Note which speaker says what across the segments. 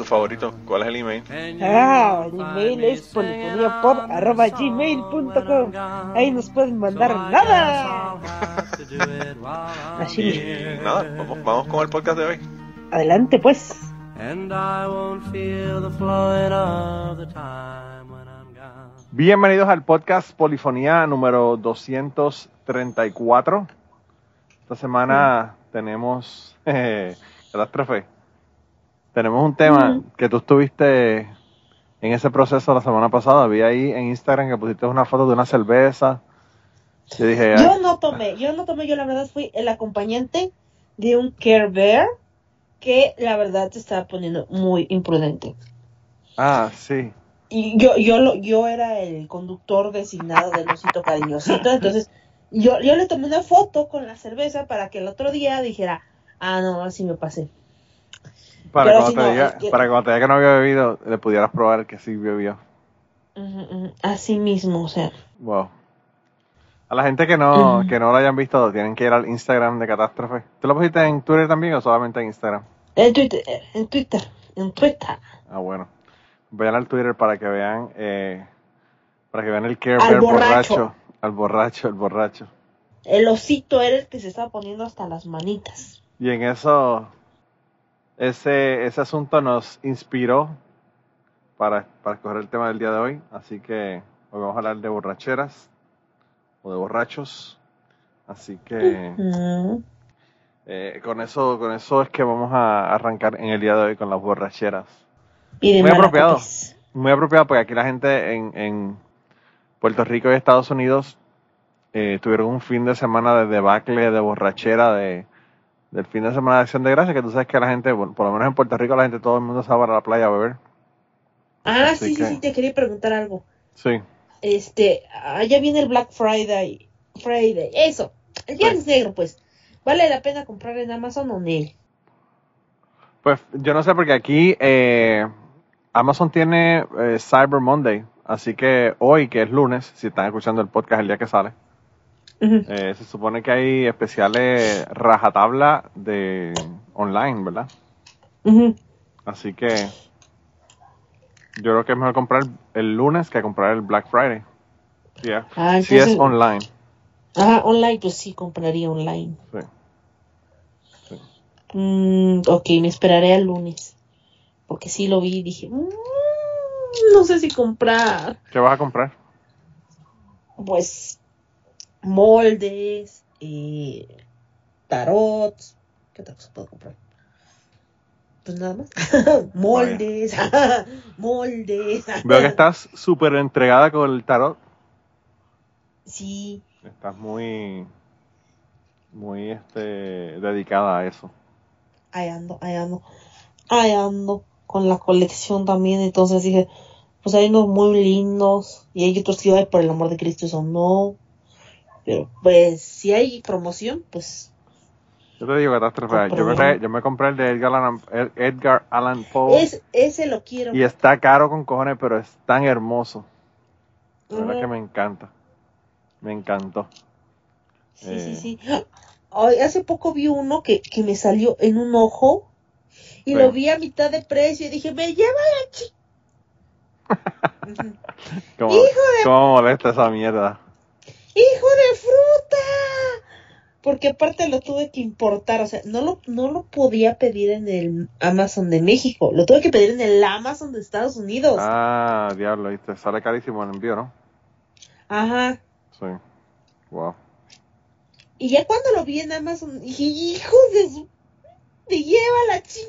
Speaker 1: Tu favorito, ¿cuál es el email?
Speaker 2: Ah, el email es polifoniapod.gmail.com Ahí nos pueden mandar nada. Así.
Speaker 1: Y nada, vamos, vamos con el podcast de hoy.
Speaker 2: Adelante pues.
Speaker 3: And I won't feel the flowing of the time when I'm gone.
Speaker 1: Bienvenidos al podcast Polifonía número 234. Esta semana tenemos eh, catástrofe. Tenemos un tema que tú estuviste en ese proceso la semana pasada. Vi ahí en Instagram que pusiste una foto de una cerveza. Yo dije,
Speaker 2: Yo
Speaker 1: "Ay,
Speaker 2: no tomé, yo no tomé, yo la verdad fui el acompañante de un Care Bear que la verdad se estaba poniendo muy imprudente.
Speaker 1: ah, sí.
Speaker 2: Y yo, yo, lo, yo era el conductor designado del osito cariñosito, entonces yo, yo le tomé una foto con la cerveza para que el otro día dijera, ah, no, así me pasé.
Speaker 1: Para cuando,
Speaker 2: si
Speaker 1: te
Speaker 2: no,
Speaker 1: diga,
Speaker 2: es que-
Speaker 1: para cuando te diga que no había bebido, le pudieras probar que sí bebió.
Speaker 2: Ujú, ujú, Así mismo, o sea.
Speaker 1: Wow. A la gente que no, que no lo hayan visto, tienen que ir al Instagram de Catástrofe. ¿Tú lo pusiste en Twitter también o solamente en Instagram?
Speaker 2: En Twitter, en Twitter, en Twitter.
Speaker 1: Ah, bueno. Vayan al Twitter para que vean, eh, para que vean el Care
Speaker 2: Al
Speaker 1: Bear
Speaker 2: borracho.
Speaker 1: Al borracho, el borracho.
Speaker 2: El osito era el que se estaba poniendo hasta las manitas.
Speaker 1: Y en eso, ese, ese asunto nos inspiró para, para escoger el tema del día de hoy. Así que hoy vamos a hablar de borracheras o de borrachos. Así que
Speaker 2: Mm.
Speaker 1: eh, con eso, con eso es que vamos a arrancar en el día de hoy con las borracheras.
Speaker 2: Y
Speaker 1: Muy apropiado.
Speaker 2: Malacopias.
Speaker 1: Muy apropiado porque aquí la gente en, en Puerto Rico y Estados Unidos eh, tuvieron un fin de semana de debacle, de borrachera, de, del fin de semana de acción de gracias, que tú sabes que la gente, bueno, por lo menos en Puerto Rico la gente, todo el mundo se va a la playa a beber.
Speaker 2: Ah,
Speaker 1: Así
Speaker 2: sí,
Speaker 1: que-
Speaker 2: sí, sí, te quería preguntar algo.
Speaker 1: Sí,
Speaker 2: Este, allá viene el Black Friday. Friday, eso. El viernes negro, pues. ¿Vale la pena comprar en Amazon o en él?
Speaker 1: pues yo no sé porque aquí eh, Amazon tiene eh, Cyber Monday, así que hoy, que es lunes, si están escuchando el podcast el día que sale, Eh, se supone que hay especiales rajatabla de online, ¿verdad? Así que yo creo que es mejor comprar el lunes que comprar el Black Friday. Yeah.
Speaker 2: Ah,
Speaker 1: si es online.
Speaker 2: Ah, online, pues sí, compraría online.
Speaker 1: Sí.
Speaker 2: Mm, ok, me esperaré al lunes. Porque sí lo vi y dije, "Mm, no sé si comprar.
Speaker 1: ¿Qué vas a comprar?
Speaker 2: Pues moldes, eh, tarots. ¿Qué otra cosa puedo comprar? Pues nada más. moldes, moldes.
Speaker 1: Veo que estás súper entregada con el tarot.
Speaker 2: Sí,
Speaker 1: Estás muy, muy este, dedicada a eso.
Speaker 2: ahí ando, ahí ando. Ahí ando con la colección también. Entonces dije, pues hay unos muy lindos. Y hay otros que, ay, por el amor de Cristo, eso no. Pero pues si hay promoción, pues
Speaker 1: Yo te digo, catástrofe. Yo me,
Speaker 2: Compré.
Speaker 1: traje- yo me compré el de Edgar Allan, Ed- Edgar Allan Poe.
Speaker 2: es, ese lo quiero.
Speaker 1: Y está caro con cojones, pero es tan hermoso. La verdad que me encanta. Me encantó.
Speaker 2: Sí,
Speaker 1: Eh.
Speaker 2: sí, sí. Ay, hace poco vi uno que, que me salió en un ojo y
Speaker 1: Sí.
Speaker 2: lo vi a mitad de precio y dije, me lleva la chi. Ujú.
Speaker 1: ¿Cómo,
Speaker 2: ¡Hijo de-
Speaker 1: cómo molesta esa mierda?
Speaker 2: ¡Hijo de fruta! Porque aparte lo tuve que importar, o sea, no lo, no lo podía pedir en el Amazon de México, lo tuve que pedir en el Amazon de Estados Unidos.
Speaker 1: Ah, diablo, ¿viste? Sale carísimo el envío, ¿no?
Speaker 2: Ajá.
Speaker 1: Sí. Wow.
Speaker 2: Y ya cuando lo vi en Amazon, dije, hijo de su... Me lleva la chi.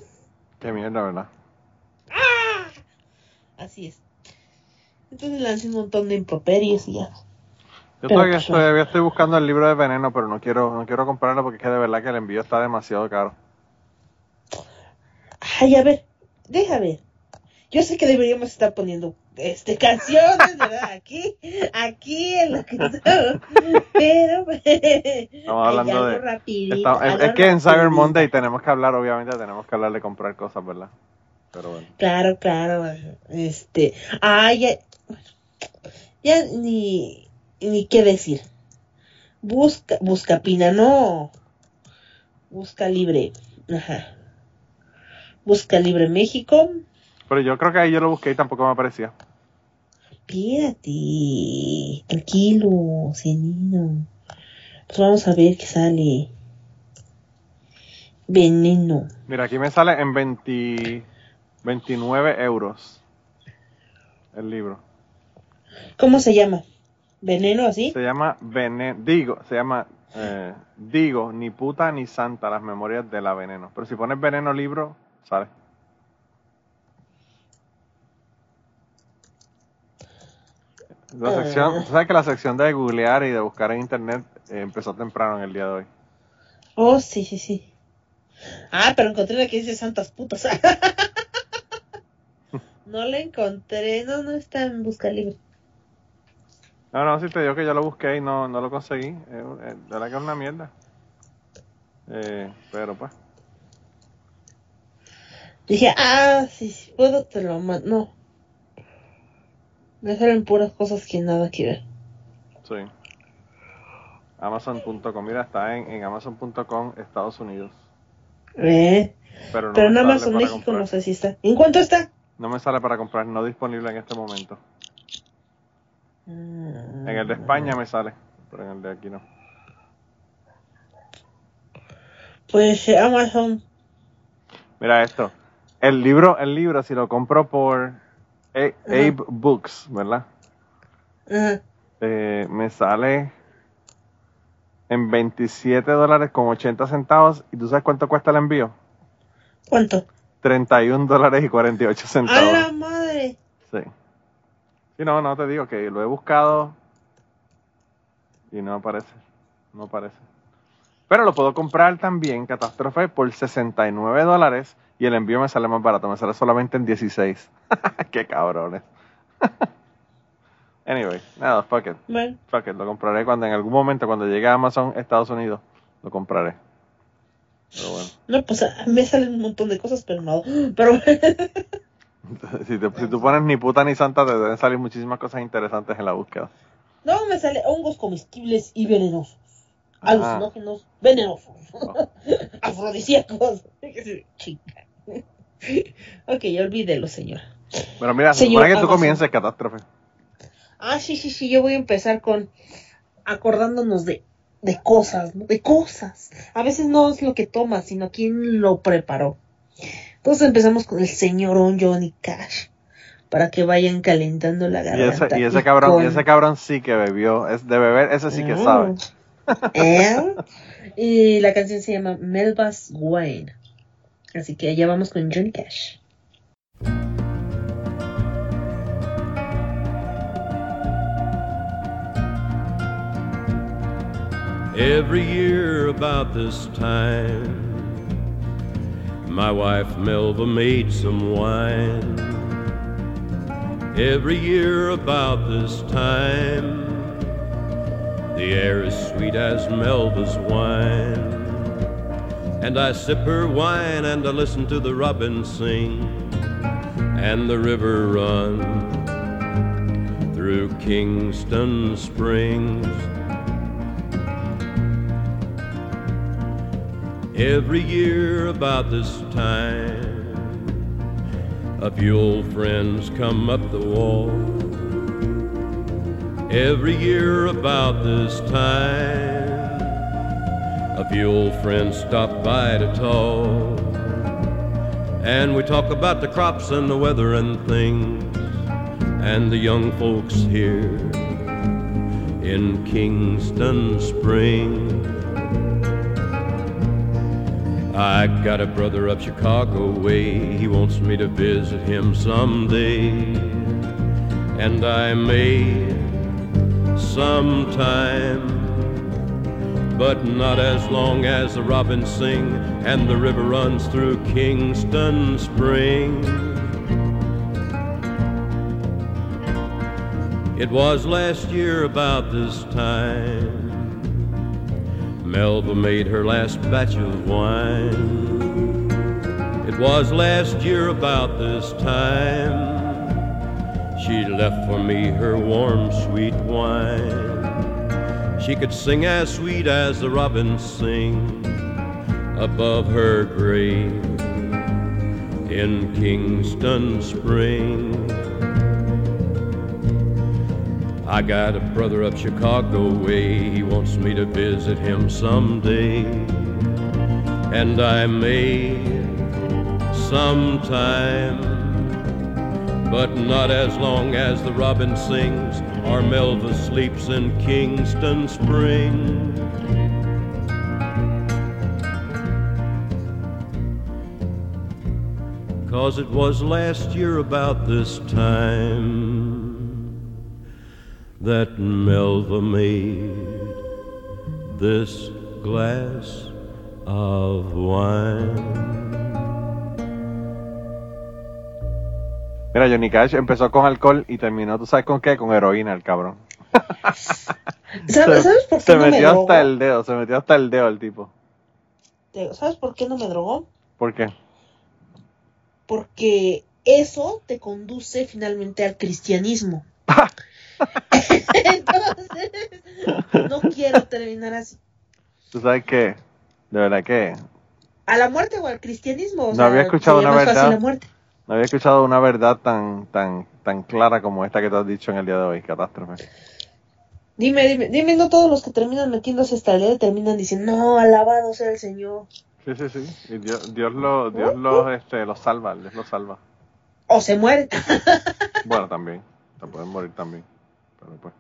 Speaker 1: Qué mierda, ¿verdad?
Speaker 2: ¡Ah! Así es. Entonces lancé un montón de improperios y ya.
Speaker 1: Yo todavía
Speaker 2: pues,
Speaker 1: estoy, todavía estoy buscando el libro de veneno, pero no quiero, no quiero comprarlo porque es que de verdad que el envío está demasiado caro.
Speaker 2: Ay, a ver, deja ver. Yo sé que deberíamos estar poniendo este canciones, ¿verdad? Aquí, aquí en la que pero
Speaker 1: Estamos hablando de-
Speaker 2: rapidito,
Speaker 1: Está- es, que en Cyber. Monday tenemos que hablar, obviamente, tenemos que hablar de comprar cosas, ¿verdad? Pero bueno.
Speaker 2: Claro, claro. Este, ah, ya, ya ni, ni qué decir. Busca, busca Pina, no. Busca libre. Ajá. Busca libre México.
Speaker 1: Pero yo creo que ahí yo lo busqué y tampoco me aparecía.
Speaker 2: Espérate, tranquilo, Cienino. Pues vamos a ver qué sale. Veneno.
Speaker 1: Mira, aquí me sale en 20 29 euros el libro.
Speaker 2: ¿Cómo se llama? ¿Veneno así?
Speaker 1: Se llama Veneno, digo, se llama, eh, digo, ni puta ni santa, las memorias de la veneno. Pero si pones veneno libro, sale. La
Speaker 2: Ah.
Speaker 1: sección, sabes que la sección de googlear y de buscar en internet eh, empezó temprano en el día de hoy.
Speaker 2: Oh, sí, sí, sí. Ah, pero encontré la que dice santas putas. no la encontré, no, no está en busca libre.
Speaker 1: No, no, sí te digo que yo lo busqué y no, no lo conseguí. Eh, eh, de verdad que es una mierda. Eh, pero pues,
Speaker 2: Dije, ah, sí, sí, puedo, te lo mando. No. Me salen puras cosas que nada que ver.
Speaker 1: sí. Amazon.com, mira, está en, en Amazon.com Estados Unidos.
Speaker 2: Eh,
Speaker 1: Pero no
Speaker 2: pero en
Speaker 1: para
Speaker 2: México
Speaker 1: comprar.
Speaker 2: no sé si está. ¿En cuánto está?
Speaker 1: No me sale para comprar, no disponible en este momento. En el de España me sale, pero en el de aquí no.
Speaker 2: Pues eh, Amazon.
Speaker 1: Mira esto. El libro, el libro, si lo compro por A- Abe Books, ¿verdad? Eh, me sale en 27 dólares con 80 centavos. ¿Y tú sabes cuánto cuesta el envío?
Speaker 2: ¿Cuánto?
Speaker 1: 31 dólares y 48
Speaker 2: ¡A
Speaker 1: centavos.
Speaker 2: la madre!
Speaker 1: Sí. Sí, no, no te digo que lo he buscado y no aparece. No aparece. Pero lo puedo comprar también, Catástrofe, por 69 dólares y el envío me sale más barato. Me sale solamente en 16. Qué cabrones. anyway, nada, fuck it.
Speaker 2: Bueno,
Speaker 1: Fuck it. Lo compraré cuando en algún momento, cuando llegue a Amazon Estados Unidos, lo compraré. Pero bueno.
Speaker 2: no, pues ah, me salen un montón de cosas, pero no. Pero
Speaker 1: Si, te- si tú pones ni puta ni santa, te deben salir muchísimas cosas interesantes en la búsqueda.
Speaker 2: no, me sale hongos comestibles y venenosos.
Speaker 1: Ah.
Speaker 2: Alucinógenos, venenosos. Afrodisíacos. Chica. ok, ya olvídelo, señora.
Speaker 1: Pero mira, se
Speaker 2: Señor
Speaker 1: supone que tú comiences catástrofe.
Speaker 2: Ah, sí, sí, sí, yo voy a empezar con acordándonos de, de cosas, ¿no? De cosas. A veces no es lo que tomas, sino quién lo preparó. Entonces empezamos con el señor Johnny Cash. Para que vayan calentando la
Speaker 1: Y
Speaker 2: garganta.
Speaker 1: ese, y ese cabrón,
Speaker 2: con-
Speaker 1: y ese cabrón sí que bebió. Es de beber, ese sí que
Speaker 2: Mm.
Speaker 1: sabe.
Speaker 2: ¿Eh? Y la canción se llama Melba's Wine. Así que allá vamos con Johnny Cash.
Speaker 4: Every year about this time, my wife Melva made some wine. Every year about this time, the air is sweet as Melva's wine. And I sip her wine and I listen to the robin sing and the river run through Kingston Springs. Every year about this time, a few old friends come up the wall. Every year about this time, a few old friends stop by to talk. And we talk about the crops and the weather and things, and the young folks here in Kingston Springs. I got a brother up Chicago way. He wants me to visit him someday. And I may sometime, but not as long as the robins sing and the river runs through Kingston Spring. It was last year about this time Melva made her last batch of wine. It was last year about this time. She left for me her warm, sweet wine. She could sing as sweet as the robins sing above her grave in Kingston Spring. I got a brother up Chicago way, he wants me to visit him someday. And I may sometime, but not as long as the robin sings or Melva sleeps in Kingston Spring. Cause it was last year about this time that Melva made this glass of wine.
Speaker 1: Mira, Johnny Cash empezó con alcohol y terminó, ¿tú sabes con qué? Con heroína, el cabrón.
Speaker 2: ¿Sabes, ¿sabes por qué
Speaker 1: se
Speaker 2: no me
Speaker 1: metió
Speaker 2: drogó?
Speaker 1: hasta el dedo, se metió hasta el dedo el tipo.
Speaker 2: ¿Sabes por qué no me drogó?
Speaker 1: ¿Por qué?
Speaker 2: Porque eso te conduce finalmente al cristianismo. Entonces, no quiero terminar así.
Speaker 1: ¿Tú sabes qué? De verdad que
Speaker 2: ¿A la muerte o al cristianismo? O
Speaker 1: No
Speaker 2: sea,
Speaker 1: había escuchado una verdad. no había escuchado una verdad tan, tan, tan clara como esta que te has dicho en el día de hoy, catástrofe.
Speaker 2: Dime, dime, dime, no todos los que terminan metiéndose hasta el terminan diciendo, no, alabado sea el Señor.
Speaker 1: Sí, sí, sí. Y Dios, Dios lo, Dios lo, este, lo salva, Dios lo salva.
Speaker 2: O se mueren.
Speaker 1: Bueno, también. Te pueden morir también. Pero pues.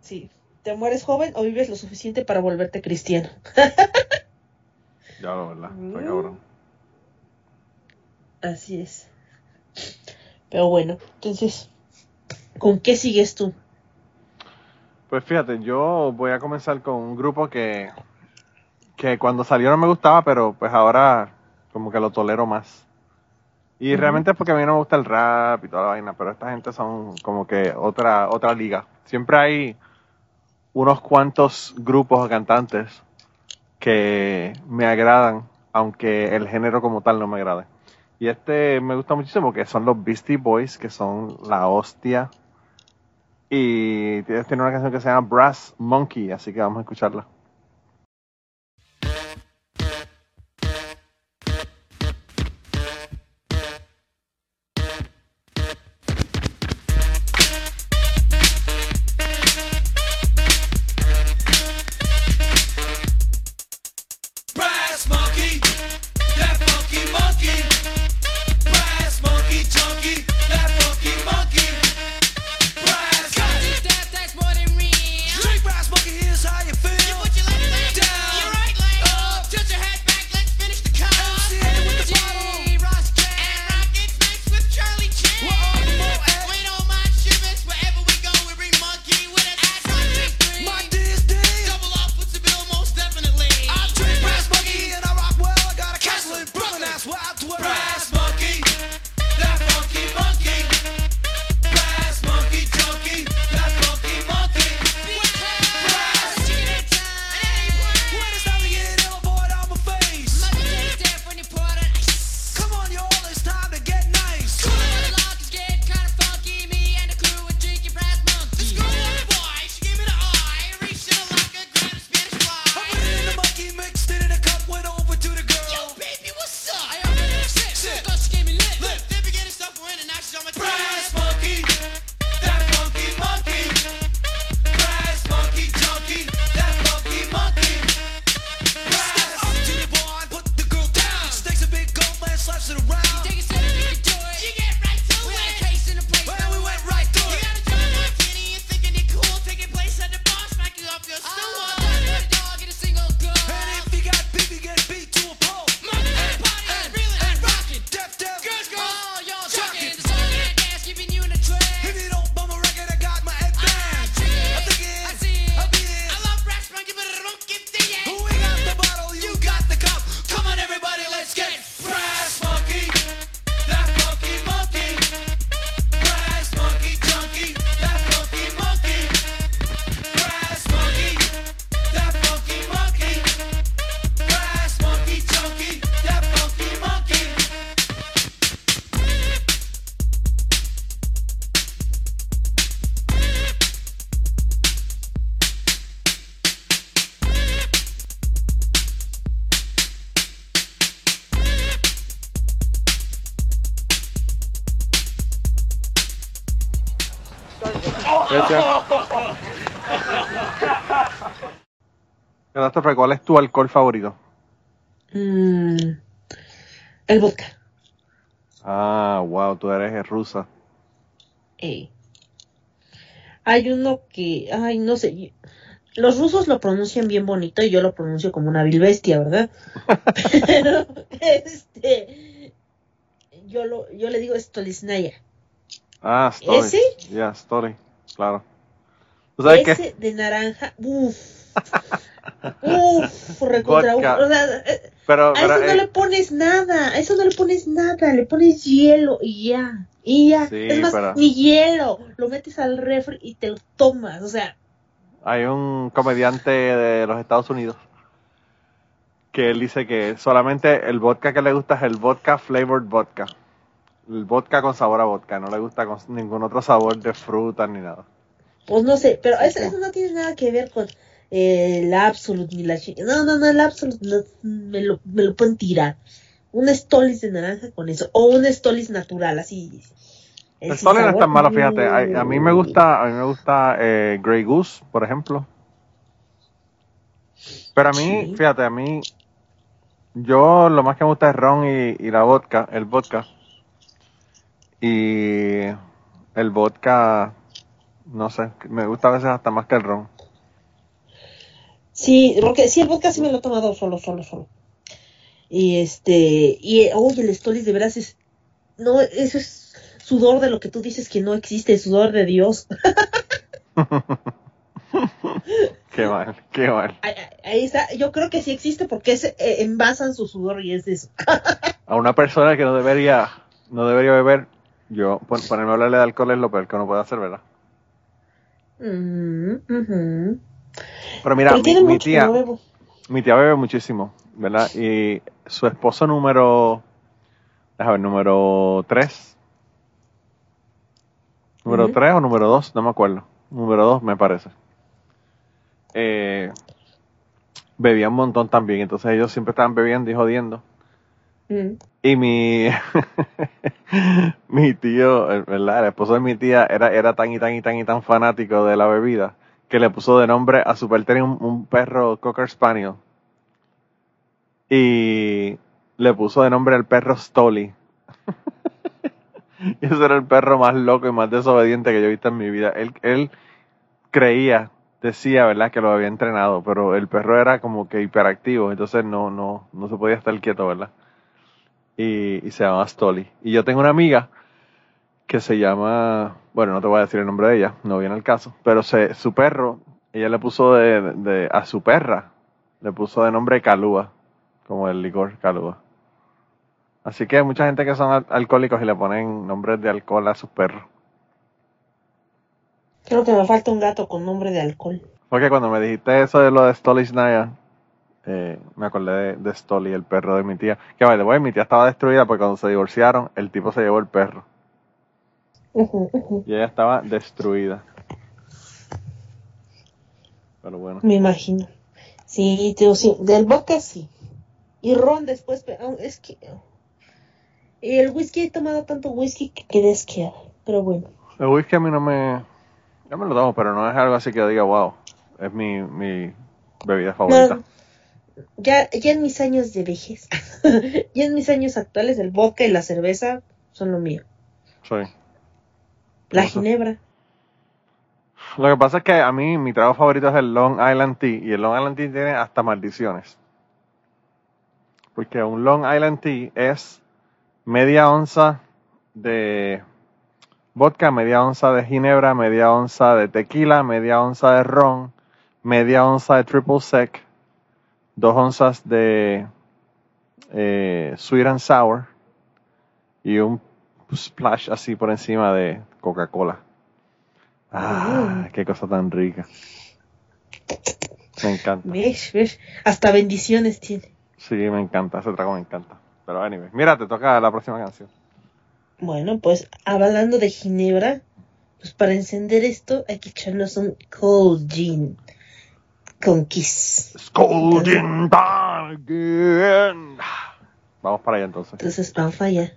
Speaker 2: sí, te mueres joven o vives lo suficiente para volverte cristiano.
Speaker 1: Ya lo, ¿verdad? Está
Speaker 2: Mm.
Speaker 1: cabrón.
Speaker 2: Así es. Pero bueno, entonces, ¿con qué sigues tú?
Speaker 1: Pues fíjate, yo voy a comenzar con un grupo que, que cuando salió no me gustaba, pero pues ahora como que lo tolero más. Y realmente es porque a mí no me gusta el rap y toda la vaina, pero esta gente son como que otra, otra liga. Siempre hay unos cuantos grupos o cantantes que me agradan, aunque el género como tal no me agrade. Y este me gusta muchísimo porque son los Beastie Boys, que son la hostia. Y tiene una canción que se llama Brass Monkey, así que vamos a escucharla. Tu alcohol favorito?
Speaker 2: Mm, el vodka.
Speaker 1: Ah, wow, tú eres rusa.
Speaker 2: Ey. Hay uno que, ay, no sé. Los rusos lo pronuncian bien bonito y yo lo pronuncio como una vil bestia, ¿verdad? Pero, este, yo lo, yo le digo Stolisnaya.
Speaker 1: Ah, Story.
Speaker 2: ¿Ese?
Speaker 1: Ya, Story, claro. ¿Tú sabes qué?
Speaker 2: Ese de naranja, uff. Uff, recontra, uf, o sea, eh,
Speaker 1: Pero,
Speaker 2: a
Speaker 1: pero,
Speaker 2: eso no
Speaker 1: eh,
Speaker 2: le pones nada, a eso no le pones nada, le pones hielo y ya, y ya.
Speaker 1: Sí,
Speaker 2: es más,
Speaker 1: pero-
Speaker 2: ni hielo, lo metes al refri y te lo tomas, o sea,
Speaker 1: hay un comediante de los Estados Unidos que él dice que solamente el vodka que le gusta es el vodka flavored vodka. El vodka con sabor a vodka, no le gusta con ningún otro sabor de fruta ni nada.
Speaker 2: pues no sé, pero eso no tiene nada que ver con eh, el Absolute ni la No, no, no, el Absolute no, me, lo, me lo pueden tirar. Un Stolis de naranja con eso, o un Stolis natural, así.
Speaker 1: El sol no es tan malo, fíjate. A, a mí me gusta, a mí me gusta eh, Grey Goose, por ejemplo. Pero a mí,
Speaker 2: Sí.
Speaker 1: fíjate, a mí, yo lo más que me gusta es ron y, y la vodka, el vodka. Y el vodka, no sé, me gusta a veces hasta más que el ron.
Speaker 2: Sí, porque sí, el vodka sí me lo he tomado solo, solo, solo. Y este, y oye, el Stolis de veras es, no, eso es sudor de lo que tú dices que no existe, sudor de Dios.
Speaker 1: Qué mal, qué mal.
Speaker 2: Ahí, ahí está, yo creo que sí existe porque es, eh, envasan su sudor y es de eso.
Speaker 1: A una persona que no debería, no debería beber, yo pon- ponerme a hablarle de alcohol es lo peor que uno puede hacer, ¿verdad?
Speaker 2: Mm, ujú.
Speaker 1: Pero mira,
Speaker 2: Pero
Speaker 1: mi, tía. Mi tía bebe muchísimo, ¿verdad? Y su esposo número, déjame ver, número 3. Número. 3 o número 2, no me acuerdo. Número 2 me parece. Eh, bebía un montón también, entonces ellos siempre estaban bebiendo y jodiendo.
Speaker 2: Mm.
Speaker 1: Y mi, mi tío, el- ¿verdad? El esposo de mi tía era, era tan y tan y tan y tan fanático de la bebida que le puso de nombre a su perro un, un perro Cocker Spaniel. Y le puso de nombre al perro Stoli. y ese era el perro más loco y más desobediente que yo he visto en mi vida. Él, él creía, decía, ¿verdad? Que lo había entrenado, pero el perro era como que hiperactivo, entonces no, no, no se podía estar quieto, ¿verdad? y, y se llama Stoli. Y yo tengo una amiga que se llama, bueno, no te voy a decir el nombre de ella, no viene el caso, pero se, su perro, ella le puso de, de- a su perra, le puso de nombre Calúa, como el licor Calúa. Así que hay mucha gente que son al- alcohólicos y le ponen nombres de alcohol a sus perros.
Speaker 2: Creo que me falta un gato con nombre de alcohol.
Speaker 1: Porque cuando me dijiste eso de lo de Stolichnaya, eh, me acordé de, de Stoli, el perro de mi tía. Que way, mi tía estaba destruida porque cuando se divorciaron, el tipo se llevó el perro. Y ella estaba destruida. Pero bueno.
Speaker 2: Me imagino. Sí, tío, sí. Del vodka sí. Y ron después, pero es que el whisky he tomado tanto whisky que quedé asqueada. Pero bueno.
Speaker 1: El whisky a mí no me... Yo me lo tomo, pero no es algo así que diga, wow, es mi, mi bebida favorita.
Speaker 2: No, ya, ya en mis años de vejez, ya en mis años actuales, el vodka y la cerveza son lo mío.
Speaker 1: Sí.
Speaker 2: La
Speaker 1: Eso.
Speaker 2: ginebra.
Speaker 1: Lo que pasa es que a mí mi trago favorito es el Long Island Tea y el Long Island Tea tiene hasta maldiciones. Porque un Long Island Tea es media onza de vodka, media onza de ginebra, media onza de tequila, media onza de ron, media onza de triple sec, dos onzas de eh, sweet and sour y un splash así por encima de Coca-Cola. Ah, qué cosa tan rica. Me encanta.
Speaker 2: ¿Ves? ¿Ves? Hasta bendiciones tiene.
Speaker 1: Sí, me encanta. Ese trago me encanta. Pero anyway, mira, te toca la próxima canción.
Speaker 2: Bueno, pues hablando de ginebra, pues para encender esto hay que echarnos un cold gin con kiss.
Speaker 1: Golden time again. Vamos para allá entonces.
Speaker 2: Entonces, vamos allá.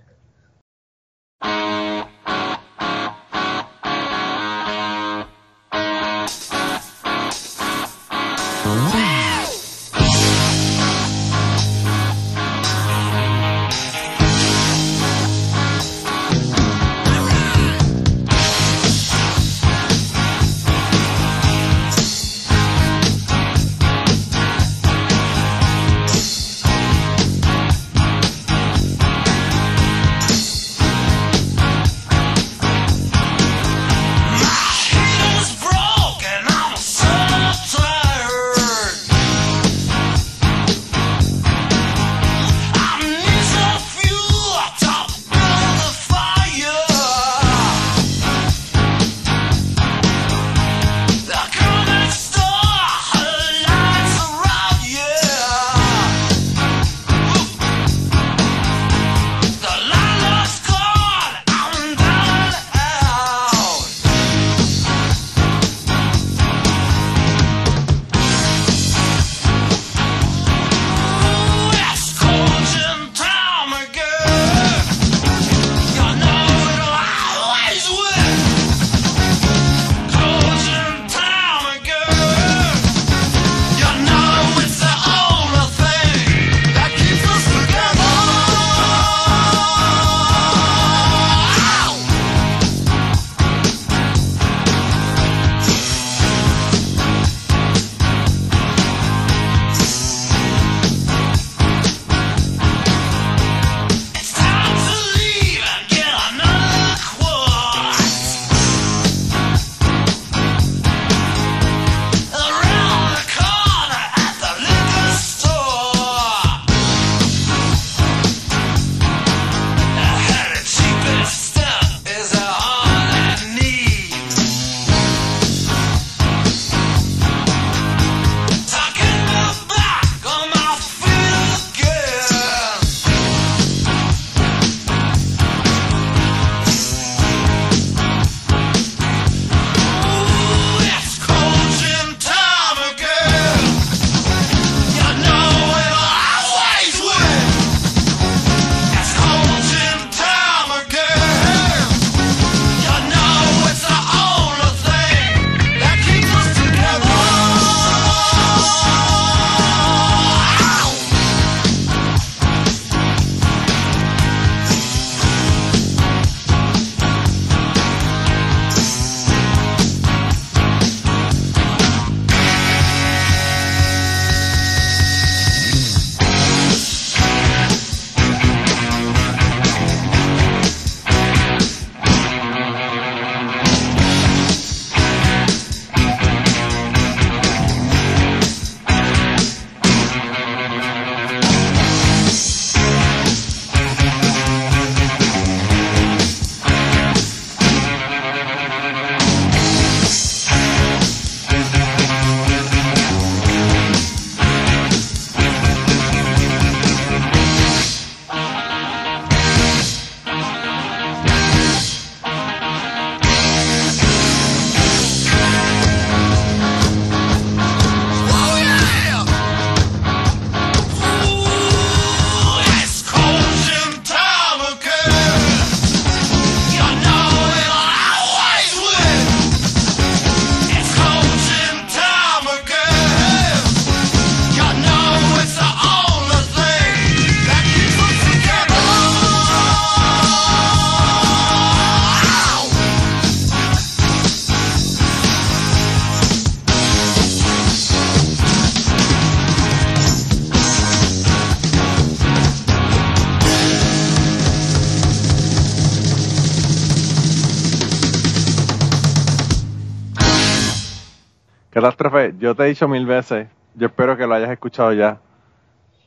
Speaker 1: Yo te he dicho mil veces, yo espero que lo hayas escuchado ya.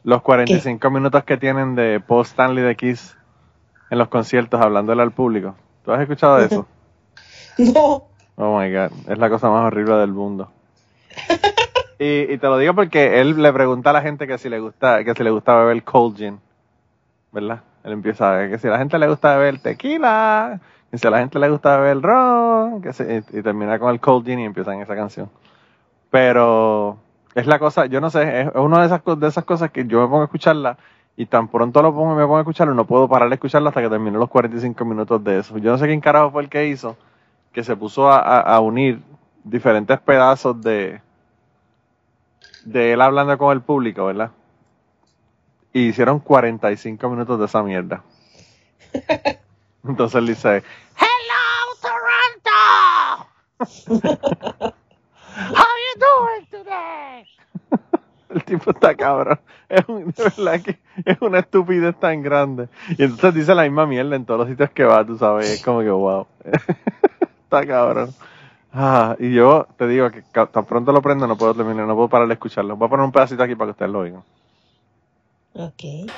Speaker 1: Los 45 minutos que tienen de Paul Stanley de Kiss en los conciertos hablándole al público. ¿Tú has escuchado de eso?
Speaker 2: No.
Speaker 1: Oh my god, es la cosa más horrible del mundo. Y, y te lo digo porque él le pregunta a la gente que si le gusta, que si le gusta beber cold gin, ¿verdad? Él empieza a que si a la gente le gusta beber tequila, que si a la gente le gusta beber ron, que si- y, y termina con el cold gin y empieza en esa canción. Pero es la cosa, yo no sé, es una de esas, de esas cosas que yo me pongo a escucharla y tan pronto lo pongo y me pongo a escucharlo, no puedo parar de escucharlo hasta que termine los 45 minutos de eso. Yo no sé quién carajo fue el que hizo, que se puso a, a- a unir diferentes pedazos de de él hablando con el público, ¿verdad? Y hicieron 45 minutos de esa mierda. Entonces él dice, Hello, Toronto. está cabrón. Es una estupidez tan grande. Y entonces dice la misma mierda en todos los sitios que va, tú sabes. Es como que wow. está cabrón. Ah, y yo te digo que tan pronto lo prendo no puedo terminar, no puedo parar de escucharlo. Voy a poner un pedacito aquí para que ustedes lo oigan.
Speaker 2: Ok.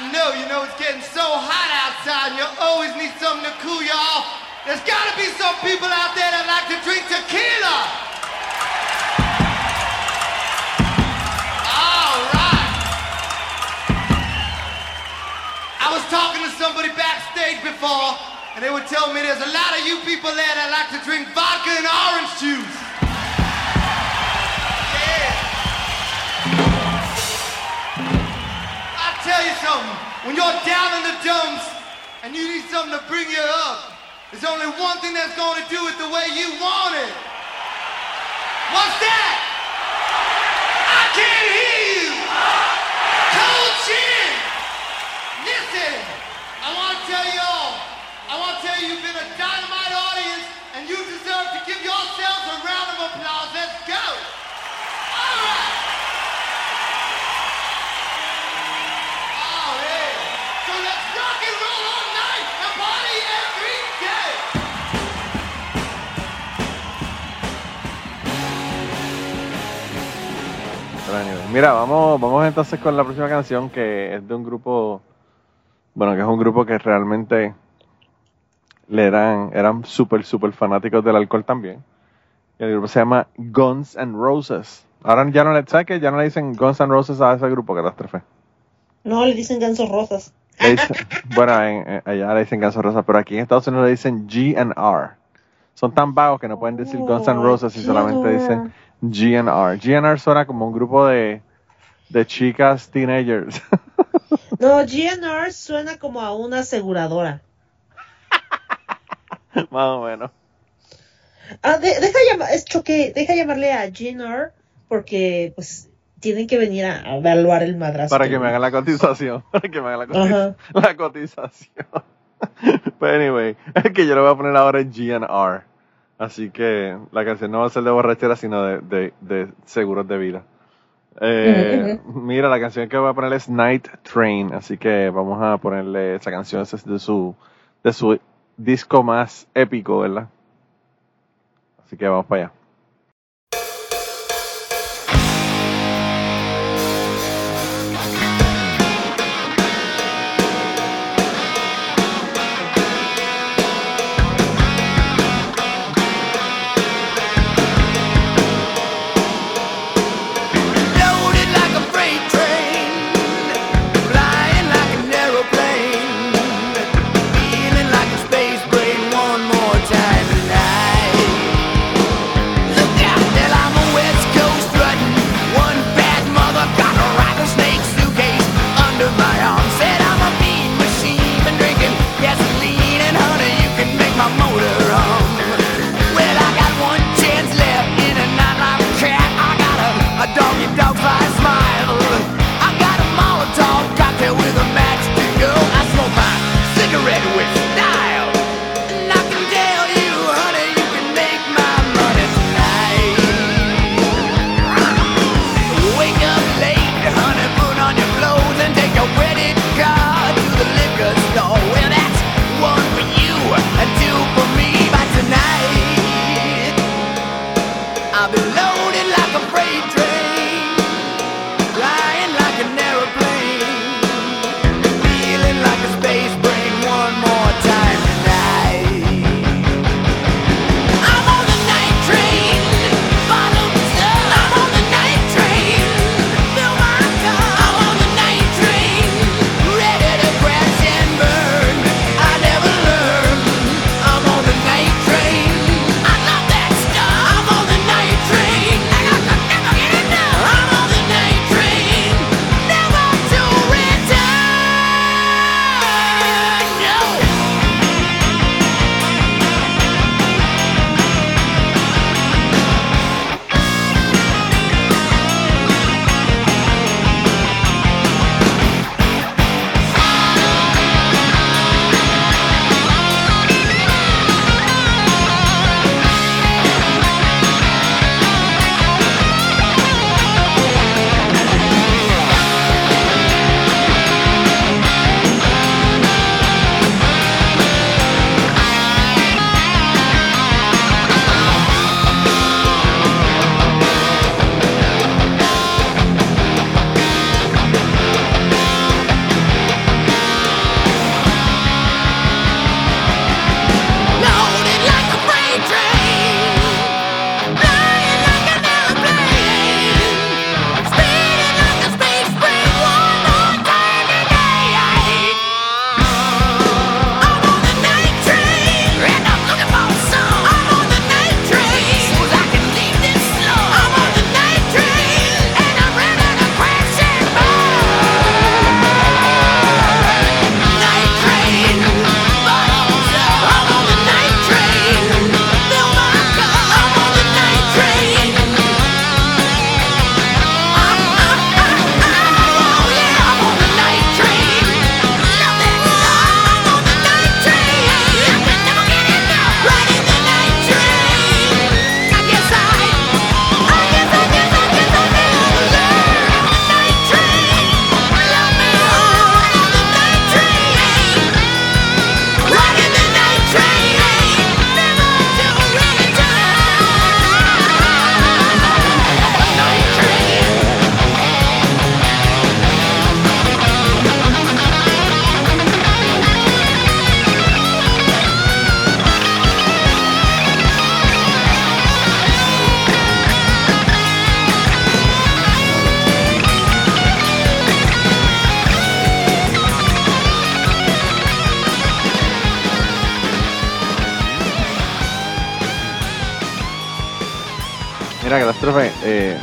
Speaker 5: I know, you know, it's getting so hot outside and you always need something to cool you off. There's gotta be some people out there that like to drink tequila. All right. I was talking to somebody backstage before, and they were telling me there's a lot of you people there that like to drink vodka and orange juice. Tell you something. When you're down in the dumps and you need something to bring you up, there's only one thing that's going to do it the way you want it. What's that? I can't hear you. Cold chin. Listen, I want to tell you all. I want to tell you you've been a dynamite audience and you deserve to give yourselves a round of applause. Let's go. All right.
Speaker 1: Mira, vamos, vamos entonces con la próxima canción que es de un grupo, bueno, que es un grupo que realmente le eran, eran súper, súper fanáticos del alcohol también. Y el grupo se llama Guns N' Roses. Ahora ya no le, ¿sabes qué? Ya no le dicen Guns N' Roses a ese grupo, catástrofe.
Speaker 2: No, le dicen gansos rosas.
Speaker 1: Le dicen- bueno, en- en- allá le dicen Guns N' Roses, pero aquí en Estados Unidos le dicen G&R. Son tan vagos que no pueden decir Guns N' Roses y solamente dicen G&R. G&R suena como un grupo de, de chicas teenagers.
Speaker 2: No, GNR suena como a una aseguradora.
Speaker 1: Más o menos.
Speaker 2: Ah, de- deja llamar, es choque, deja llamarle a GNR porque pues tienen que venir a evaluar el madrazo.
Speaker 1: Para que me hagan la cotización. Para que me hagan la, cotiz- la cotización. Pero anyway, es que yo lo voy a poner ahora en GNR. Así que la canción no va a ser de borrachera, sino de, de, de seguros de vida. Eh, Mira, la canción que voy a poner es Night Train. Así que vamos a ponerle esa canción es de su, de su disco más épico, ¿verdad? Así que vamos para allá. Mira, catástrofe, eh,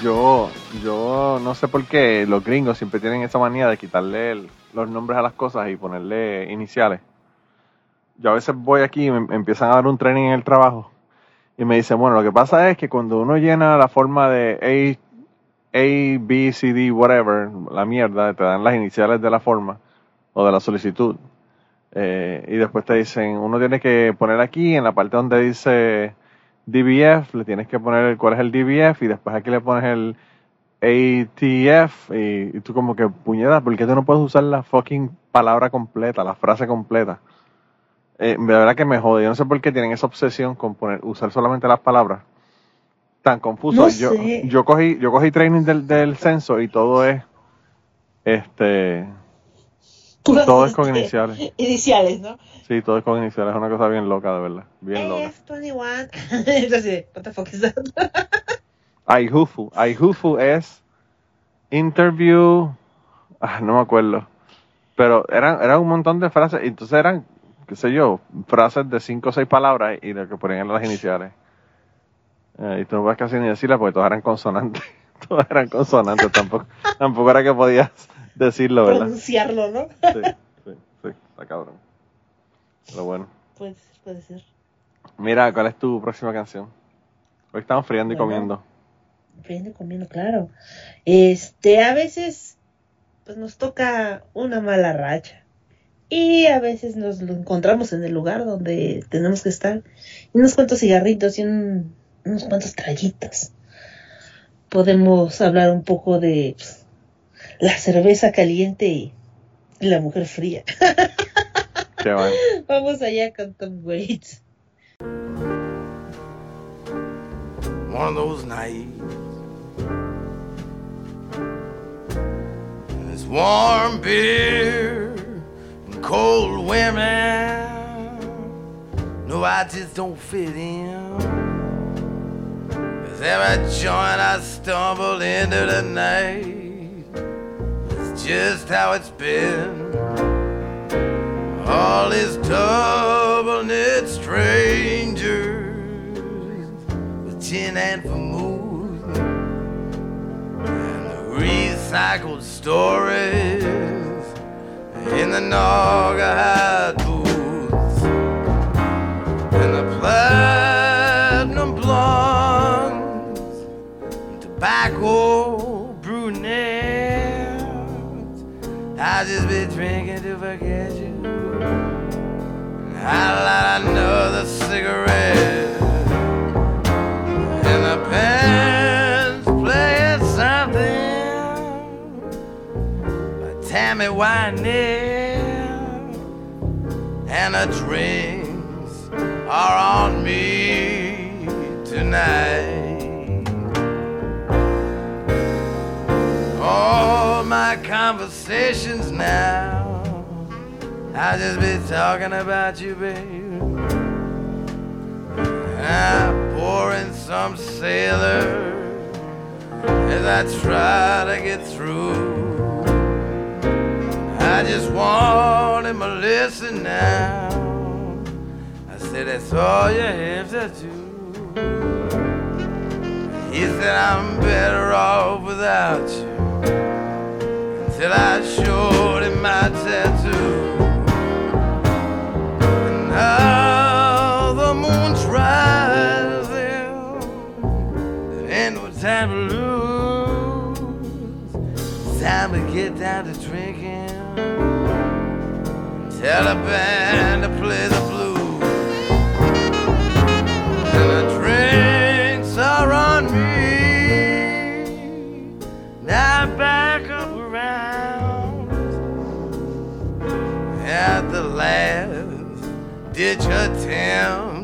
Speaker 1: yo, yo no sé por qué los gringos siempre tienen esa manía de quitarle los nombres a las cosas y ponerle iniciales. Yo a veces voy aquí y me, me empiezan a dar un training en el trabajo y me dicen, bueno, lo que pasa es que cuando uno llena la forma de A, A, B, C, D, whatever, la mierda, te dan las iniciales de la forma o de la solicitud. Eh, y después te dicen, uno tiene que poner aquí en la parte donde dice DBF, le tienes que poner el, cuál es el DBF y después aquí le pones el ATF y, y tú como que puñetas, ¿por qué tú no puedes usar la fucking palabra completa, la frase completa? Eh, de verdad que me jode, yo no sé por qué tienen esa obsesión con poner, usar solamente las palabras. Tan confuso.
Speaker 2: No
Speaker 1: yo,
Speaker 2: sé.
Speaker 1: yo cogí, yo cogí training del, del censo y todo es este todo es con iniciales.
Speaker 2: Iniciales, ¿no?
Speaker 1: Sí, todo es con iniciales, es una cosa bien loca, de verdad. Bien loca.
Speaker 2: AF21. Entonces, what the fuck is that?
Speaker 1: Aihufu. Aihufu es interview. ah, no me acuerdo. Pero eran, eran un montón de frases. Y entonces eran, qué sé yo, frases de cinco o seis palabras y lo que ponían las iniciales. Eh, y tú no puedes casi ni decirlas porque todas eran consonantes. todas eran consonantes. tampoco, tampoco era que podías decirlo, ¿verdad?
Speaker 2: Pronunciarlo, ¿no?
Speaker 1: Sí, sí, sí. Está cabrón. Pero bueno.
Speaker 2: Puede ser, puede ser.
Speaker 1: Mira, ¿cuál es tu próxima canción? Hoy estamos friando y comiendo.
Speaker 2: Friendo y comiendo, claro. Este, a veces, pues nos toca una mala racha. Y a veces nos lo encontramos en el lugar donde tenemos que estar. Y unos cuantos cigarritos y un- unos cuantos traguitos. Podemos hablar un poco de pues, la cerveza caliente y la mujer fría.
Speaker 1: Qué bueno.
Speaker 2: Vamos allá con Tom Waits.
Speaker 6: one of those nights. And it's warm beer and cold women. No, I just don't fit in. Cause every joint I stumbled into tonight is just how it's been. All these double knit strangers with gin and vermouth and the recycled stories in the Naugahyde booths and the platinum blondes and tobacco I just be drinking to forget you. I light another cigarette and the band's playing something by Tammy Wynette and the drinks are on me tonight. All my conversations now, I just be talking about you, babe. I pour in some sailor as I try to get through. I just want him to listen now. I said, that's all you have to do. He said, I'm better off without you. Until I showed him my tattoo. And now the moon's rising. Ain't no time to lose. Time to get down to drinking. Tell the band to play last ditch attempt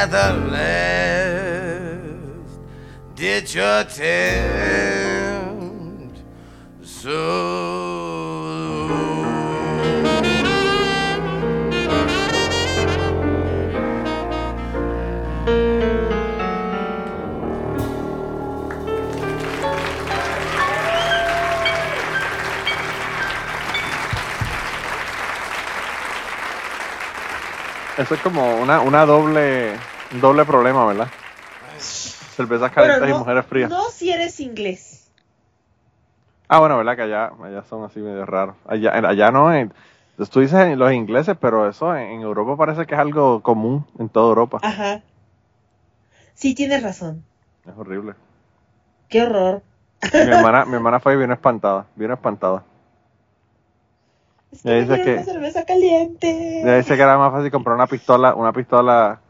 Speaker 7: at the last ditch attempt. So.
Speaker 1: Eso es como una, una doble, un doble problema, ¿verdad? Cervezas calientes y mujeres frías.
Speaker 2: No si eres inglés.
Speaker 1: Ah, bueno, ¿verdad? Que allá, allá son así medio raros. Allá, allá no, en- tú dices en los ingleses, pero eso en, en Europa parece que es algo común en toda Europa.
Speaker 2: Ajá. Sí, tienes razón.
Speaker 1: Es horrible.
Speaker 2: Qué horror.
Speaker 1: Mi hermana, mi hermana fue y vino espantada, vino espantada.
Speaker 2: Es que
Speaker 1: dice que-
Speaker 2: una cerveza caliente.
Speaker 1: Ella dice que era más fácil comprar una pistola, una pistola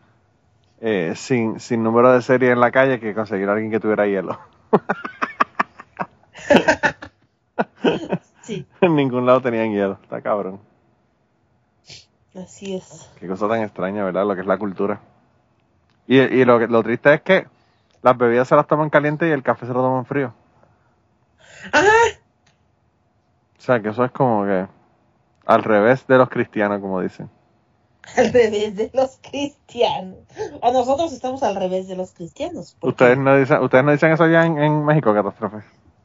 Speaker 1: eh, sin, sin número de serie en la calle que conseguir a alguien que tuviera hielo.
Speaker 2: Sí,
Speaker 1: en ningún lado tenían hielo. Está cabrón.
Speaker 2: así es.
Speaker 1: Qué cosa tan extraña, ¿verdad? Lo que es la cultura. Y, y lo, lo triste es que las bebidas se las toman caliente y el café se lo toman frío.
Speaker 2: Ajá.
Speaker 1: O sea, que eso es como que al revés de los cristianos, como dicen.
Speaker 2: Al revés de los cristianos. O nosotros estamos al revés de los cristianos.
Speaker 1: ¿Ustedes no dicen, ustedes no dicen eso allá en, en México, catástrofe?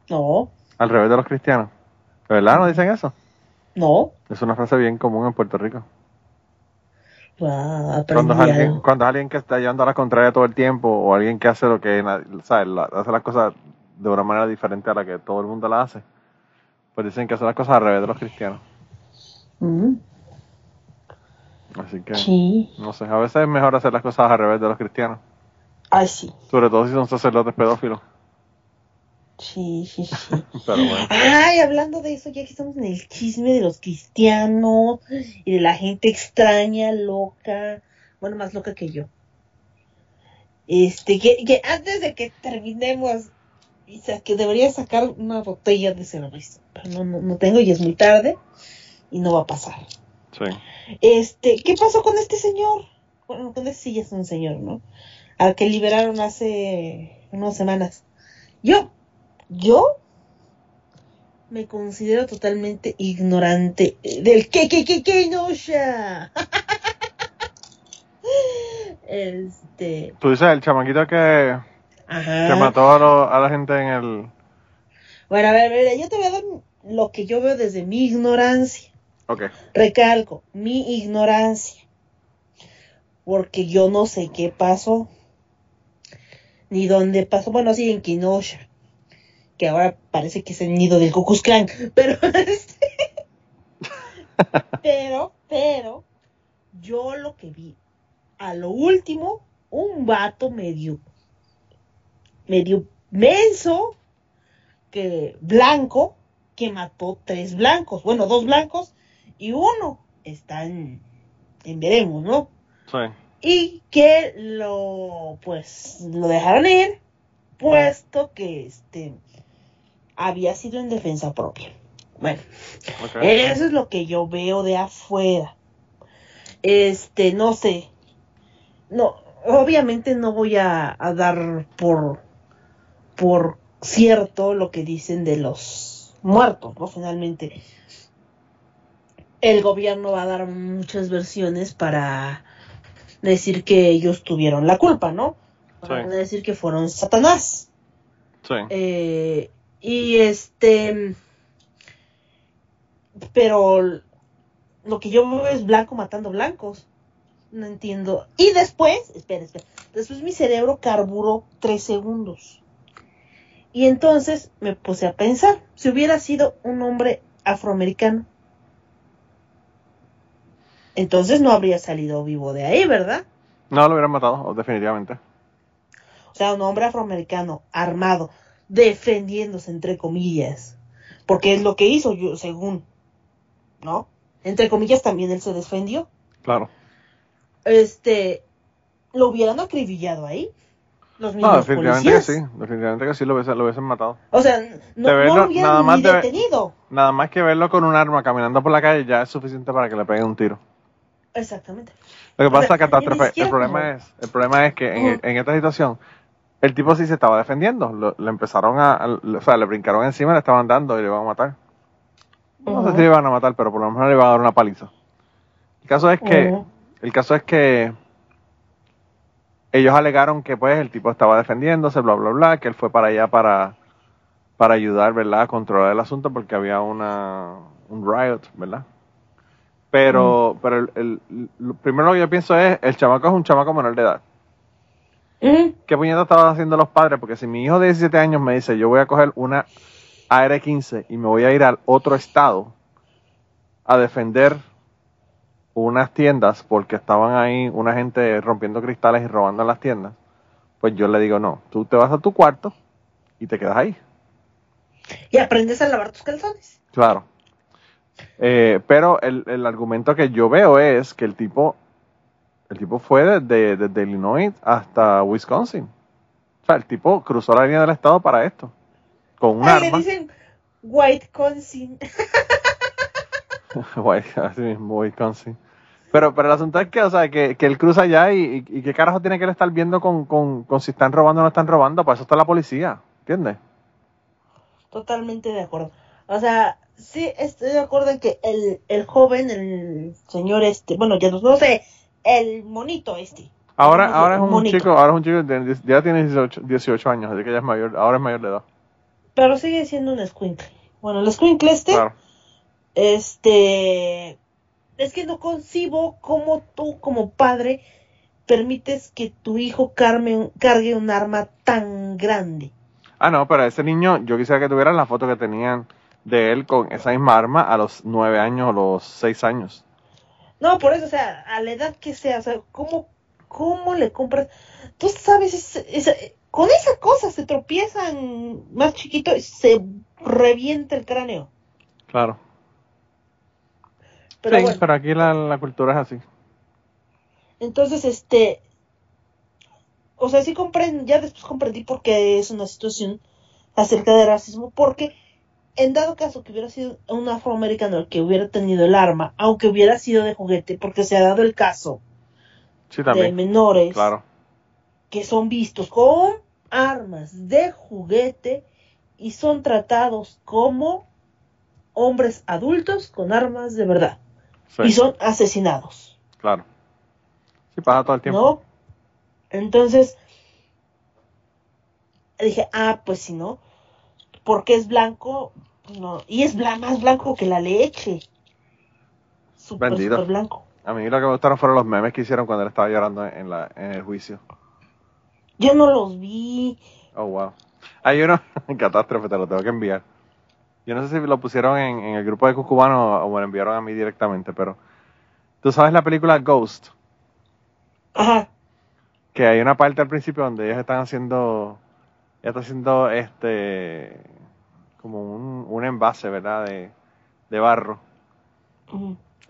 Speaker 2: No,
Speaker 1: Al revés de los cristianos. ¿De verdad no dicen eso?
Speaker 2: no.
Speaker 1: Es una frase bien común en Puerto Rico. Cuando es, alguien,
Speaker 2: algo.
Speaker 1: cuando es alguien que está llevando a la contraria todo el tiempo o alguien que hace lo que ¿sabes? La- hace las cosas de una manera diferente a la que todo el mundo la hace, pues dicen que son las cosas al revés de los cristianos.
Speaker 2: Mm,
Speaker 1: Así que,
Speaker 2: sí.
Speaker 1: no sé, a veces es mejor hacer las cosas al revés de los cristianos,
Speaker 2: Ay, sí.
Speaker 1: sobre todo si son sacerdotes pedófilos.
Speaker 2: Sí, sí, sí.
Speaker 1: Pero bueno,
Speaker 2: Ay, hablando de eso, ya que estamos en el chisme de los cristianos y de la gente extraña, loca, bueno, más loca que yo. Este, que, que antes de que terminemos, o sea, que debería sacar una botella de cerveza, pero no, no, no tengo y es muy tarde y no va a pasar.
Speaker 1: sí.
Speaker 2: Este, ¿qué pasó con este señor? Bueno, con este sí es un señor, ¿no? Al que liberaron hace unas semanas. Yo, yo me considero totalmente ignorante del que, que, que, que, no, ya. Este,
Speaker 1: Tú dices el chamaquito que,
Speaker 2: ajá.
Speaker 1: que mató a, lo- a la gente en el...
Speaker 2: Bueno, a ver, a ver, yo te voy a dar lo que yo veo desde mi ignorancia. Recalco, mi ignorancia. Porque yo no sé qué pasó. Ni dónde pasó. Bueno, sí, en Kenosha. Que ahora parece que es el nido del Klan. Pero, este, pero, pero, yo lo que vi, a lo último, un vato medio, medio menso, que blanco, que mató tres blancos. Bueno, dos blancos y uno está en, en veremos, ¿no?
Speaker 1: sí.
Speaker 2: Y que lo, pues, lo dejaron ir, puesto que, este, había sido en defensa propia. Bueno, eso es lo que yo veo de afuera. Este, no sé. No, obviamente no voy a, a dar por, por cierto lo que dicen de los muertos, ¿no? Finalmente, el gobierno va a dar muchas versiones para decir que ellos tuvieron la culpa, ¿no? van a decir que fueron Satanás.
Speaker 1: Sí.
Speaker 2: Eh, y este. Pero lo que yo veo es blanco matando blancos. No entiendo. Y después, espera, espera. Después mi cerebro carburó tres segundos. Y entonces me puse a pensar, si hubiera sido un hombre afroamericano, entonces no habría salido vivo de ahí, ¿verdad?
Speaker 1: No lo hubieran matado, definitivamente.
Speaker 2: O sea, un hombre afroamericano armado, defendiéndose, entre comillas. Porque es lo que hizo yo, según. ¿No? Entre comillas también él se defendió.
Speaker 1: Claro.
Speaker 2: Este. Lo hubieran acribillado ahí. Los mismos
Speaker 1: No, definitivamente
Speaker 2: policías.
Speaker 1: que sí. Definitivamente que sí lo hubiesen, lo hubiesen matado.
Speaker 2: O sea, no,
Speaker 1: De verlo,
Speaker 2: no lo hubieran
Speaker 1: nada más
Speaker 2: ni
Speaker 1: de-
Speaker 2: detenido.
Speaker 1: Nada más que verlo con un arma caminando por la calle ya es suficiente para que le peguen un tiro.
Speaker 2: Exactamente.
Speaker 1: Lo que
Speaker 2: O
Speaker 1: pasa
Speaker 2: sea,
Speaker 1: catástrofe.
Speaker 2: ni siquiera
Speaker 1: El problema es, el problema es que en, esta situación el tipo sí se estaba defendiendo. Lo- le empezaron a, a- o sea, le brincaron encima, le estaban dando y le iban a matar. No sé si le iban a matar, pero por lo menos le iban a dar una paliza. El caso es que, el caso es que ellos alegaron que pues el tipo estaba defendiéndose, bla bla bla, que él fue para allá para, para ayudar, ¿verdad? A controlar el asunto porque había una un riot, ¿verdad? Pero, pero el, el- lo primero que yo pienso es, el chamaco es un chamaco menor de edad.
Speaker 2: Ujú.
Speaker 1: ¿Qué puñeta estaban haciendo los padres? Porque si mi hijo de 17 años me dice, yo voy a coger una AR-15 y me voy a ir al otro estado a defender unas tiendas porque estaban ahí una gente rompiendo cristales y robando las tiendas, pues yo le digo, no, tú te vas a tu cuarto y te quedas ahí.
Speaker 2: Y aprendes a lavar tus calzones.
Speaker 1: Claro. Eh, pero el, el argumento que yo veo es que el tipo, el tipo fue desde, desde Illinois hasta Wisconsin. O sea, el tipo cruzó la línea del estado para esto. Con un
Speaker 2: Ay, le
Speaker 1: arma.
Speaker 2: dicen white consin.
Speaker 1: Guay, así mismo, Wisconsin. Pero, pero el asunto es que, o sea, que, que él cruza allá y, y, y qué carajo tiene que él estar viendo con, con, con si están robando o no están robando. Para eso está la policía. ¿Entiendes?
Speaker 2: Totalmente de acuerdo. O sea, sí estoy de acuerdo en que el, el joven, el señor este, bueno, ya no, no sé, el monito este.
Speaker 1: Ahora, ahora es un
Speaker 2: monito.
Speaker 1: chico, ahora es un chico, de- ya tiene 18, 18 años, así que ya es mayor, ahora es mayor de edad.
Speaker 2: Pero sigue siendo un squinkle. Bueno, el squinkle este,
Speaker 1: Claro.
Speaker 2: este, es que no concibo cómo tú como padre permites que tu hijo carme- cargue un arma tan grande.
Speaker 1: Ah, no, pero ese niño, yo quisiera que tuvieran la foto que tenían de él con esa misma arma a los 9 años o los 6 años.
Speaker 2: No, por eso, o sea, a la edad que sea, o sea, ¿cómo, cómo le compras? Tú sabes, es- es- con esa cosa se tropiezan más chiquito y se revienta el cráneo.
Speaker 1: Claro.
Speaker 2: Pero
Speaker 1: sí,
Speaker 2: bueno,
Speaker 1: pero aquí la, la cultura es así.
Speaker 2: entonces, este, o sea, sí comprendí, ya después comprendí por qué es una situación acerca de racismo, porque en dado caso que hubiera sido un afroamericano el que hubiera tenido el arma, aunque hubiera sido de juguete, porque se ha dado el caso
Speaker 1: Sí,
Speaker 2: de menores
Speaker 1: Claro.
Speaker 2: que son vistos con armas de juguete y son tratados como hombres adultos con armas de verdad
Speaker 1: Sí,
Speaker 2: y son asesinados,
Speaker 1: claro. Sí, pasa todo el tiempo.
Speaker 2: ¿no? Entonces dije, ah, pues si no, porque es blanco, no, y es bla- más blanco que la leche, súper,
Speaker 1: Bendito.
Speaker 2: súper blanco.
Speaker 1: A mí lo que me gustaron fueron los memes que hicieron cuando él estaba llorando en, la, en el juicio.
Speaker 2: Yo no los vi,
Speaker 1: Oh, wow. Hay uno, catástrofe, te lo tengo que enviar. Yo no sé si lo pusieron en, en el grupo de Cucubano o me lo enviaron a mí directamente, pero tú sabes la película Ghost,
Speaker 2: ajá,
Speaker 1: que hay una parte al principio donde ellos están haciendo, ella está haciendo este, como un, un envase, ¿verdad? De, de barro.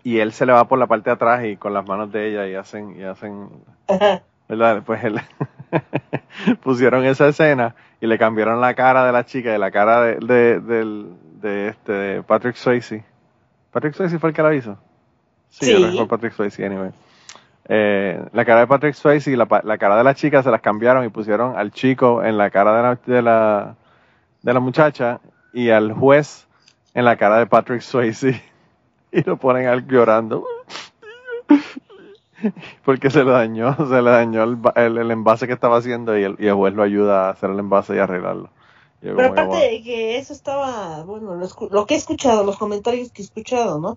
Speaker 1: Y él se le va por la parte de atrás y con las manos de ella y hacen, y hacen ¿verdad? Pues él pusieron esa escena y le cambiaron la cara de la chica y la cara de, de, de este de Patrick Swayze. Patrick Swayze fue el que la hizo. Sí,
Speaker 2: Sí.
Speaker 1: fue Patrick Swayze, anyway. Eh, la cara de Patrick Swayze y la, la cara de la chica se las cambiaron y pusieron al chico en la cara de la, de la, de la muchacha y al juez en la cara de Patrick Swayze y lo ponen al llorando. Porque se le dañó, se le dañó el, el- el envase que estaba haciendo y el, y el juez lo ayuda a hacer el envase y arreglarlo. Y
Speaker 2: Pero
Speaker 1: que,
Speaker 2: aparte de que eso estaba, bueno, lo, lo que he escuchado, los comentarios que he escuchado, ¿no?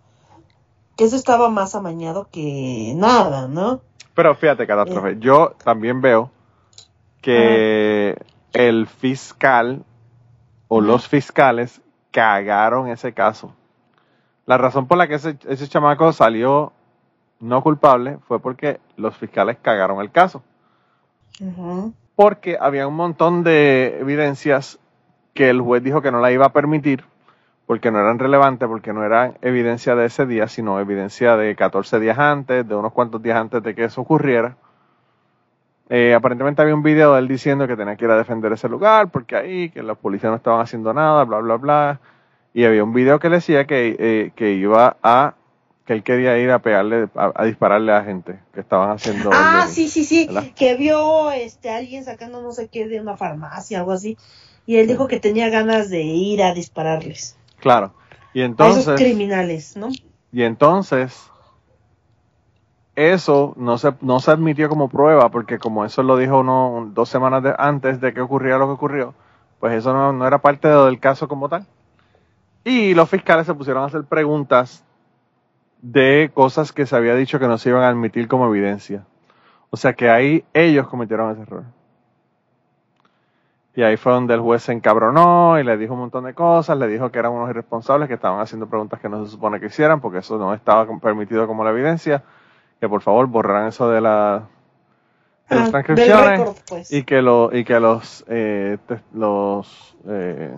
Speaker 2: Que eso estaba más amañado que nada, ¿no?
Speaker 1: Pero fíjate, catástrofe, yo también veo que el fiscal o los fiscales cagaron ese caso. La razón por la que ese, ese chamaco salió no culpable fue porque los fiscales cagaron el caso. Porque había un montón de evidencias que el juez dijo que no la iba a permitir porque no eran relevantes, porque no eran evidencia de ese día, sino evidencia de 14 días antes, de unos cuantos días antes de que eso ocurriera. Eh, aparentemente había un video de él diciendo que tenía que ir a defender ese lugar, porque ahí, que los policías no estaban haciendo nada, bla, bla, bla. Y había un video que le decía que, eh, que iba a, que él quería ir a pegarle, a, a dispararle a gente que estaban haciendo.
Speaker 2: Ah,
Speaker 1: el-
Speaker 2: sí, sí, sí,
Speaker 1: ¿verdad?
Speaker 2: que vio este alguien sacando no sé qué de una farmacia, algo así, y él dijo que tenía ganas de ir a dispararles
Speaker 1: Claro. Y
Speaker 2: a esos
Speaker 1: entonces,
Speaker 2: criminales, ¿no?
Speaker 1: y entonces, eso no se, no se admitió como prueba, porque como eso lo dijo uno, dos semanas de- antes de que ocurriera lo que ocurrió, pues eso no, no era parte de- del caso como tal. Y los fiscales se pusieron a hacer preguntas de cosas que se había dicho que no se iban a admitir como evidencia. O sea que ahí ellos cometieron ese error. Y ahí fue donde el juez se encabronó y le dijo un montón de cosas, le dijo que eran unos irresponsables que estaban haciendo preguntas que no se supone que hicieran porque eso no estaba permitido como la evidencia, que por favor borraran eso de, la, de las
Speaker 2: Ah,
Speaker 1: transcripciones
Speaker 2: pues.
Speaker 1: y que lo y que los eh, te- los eh,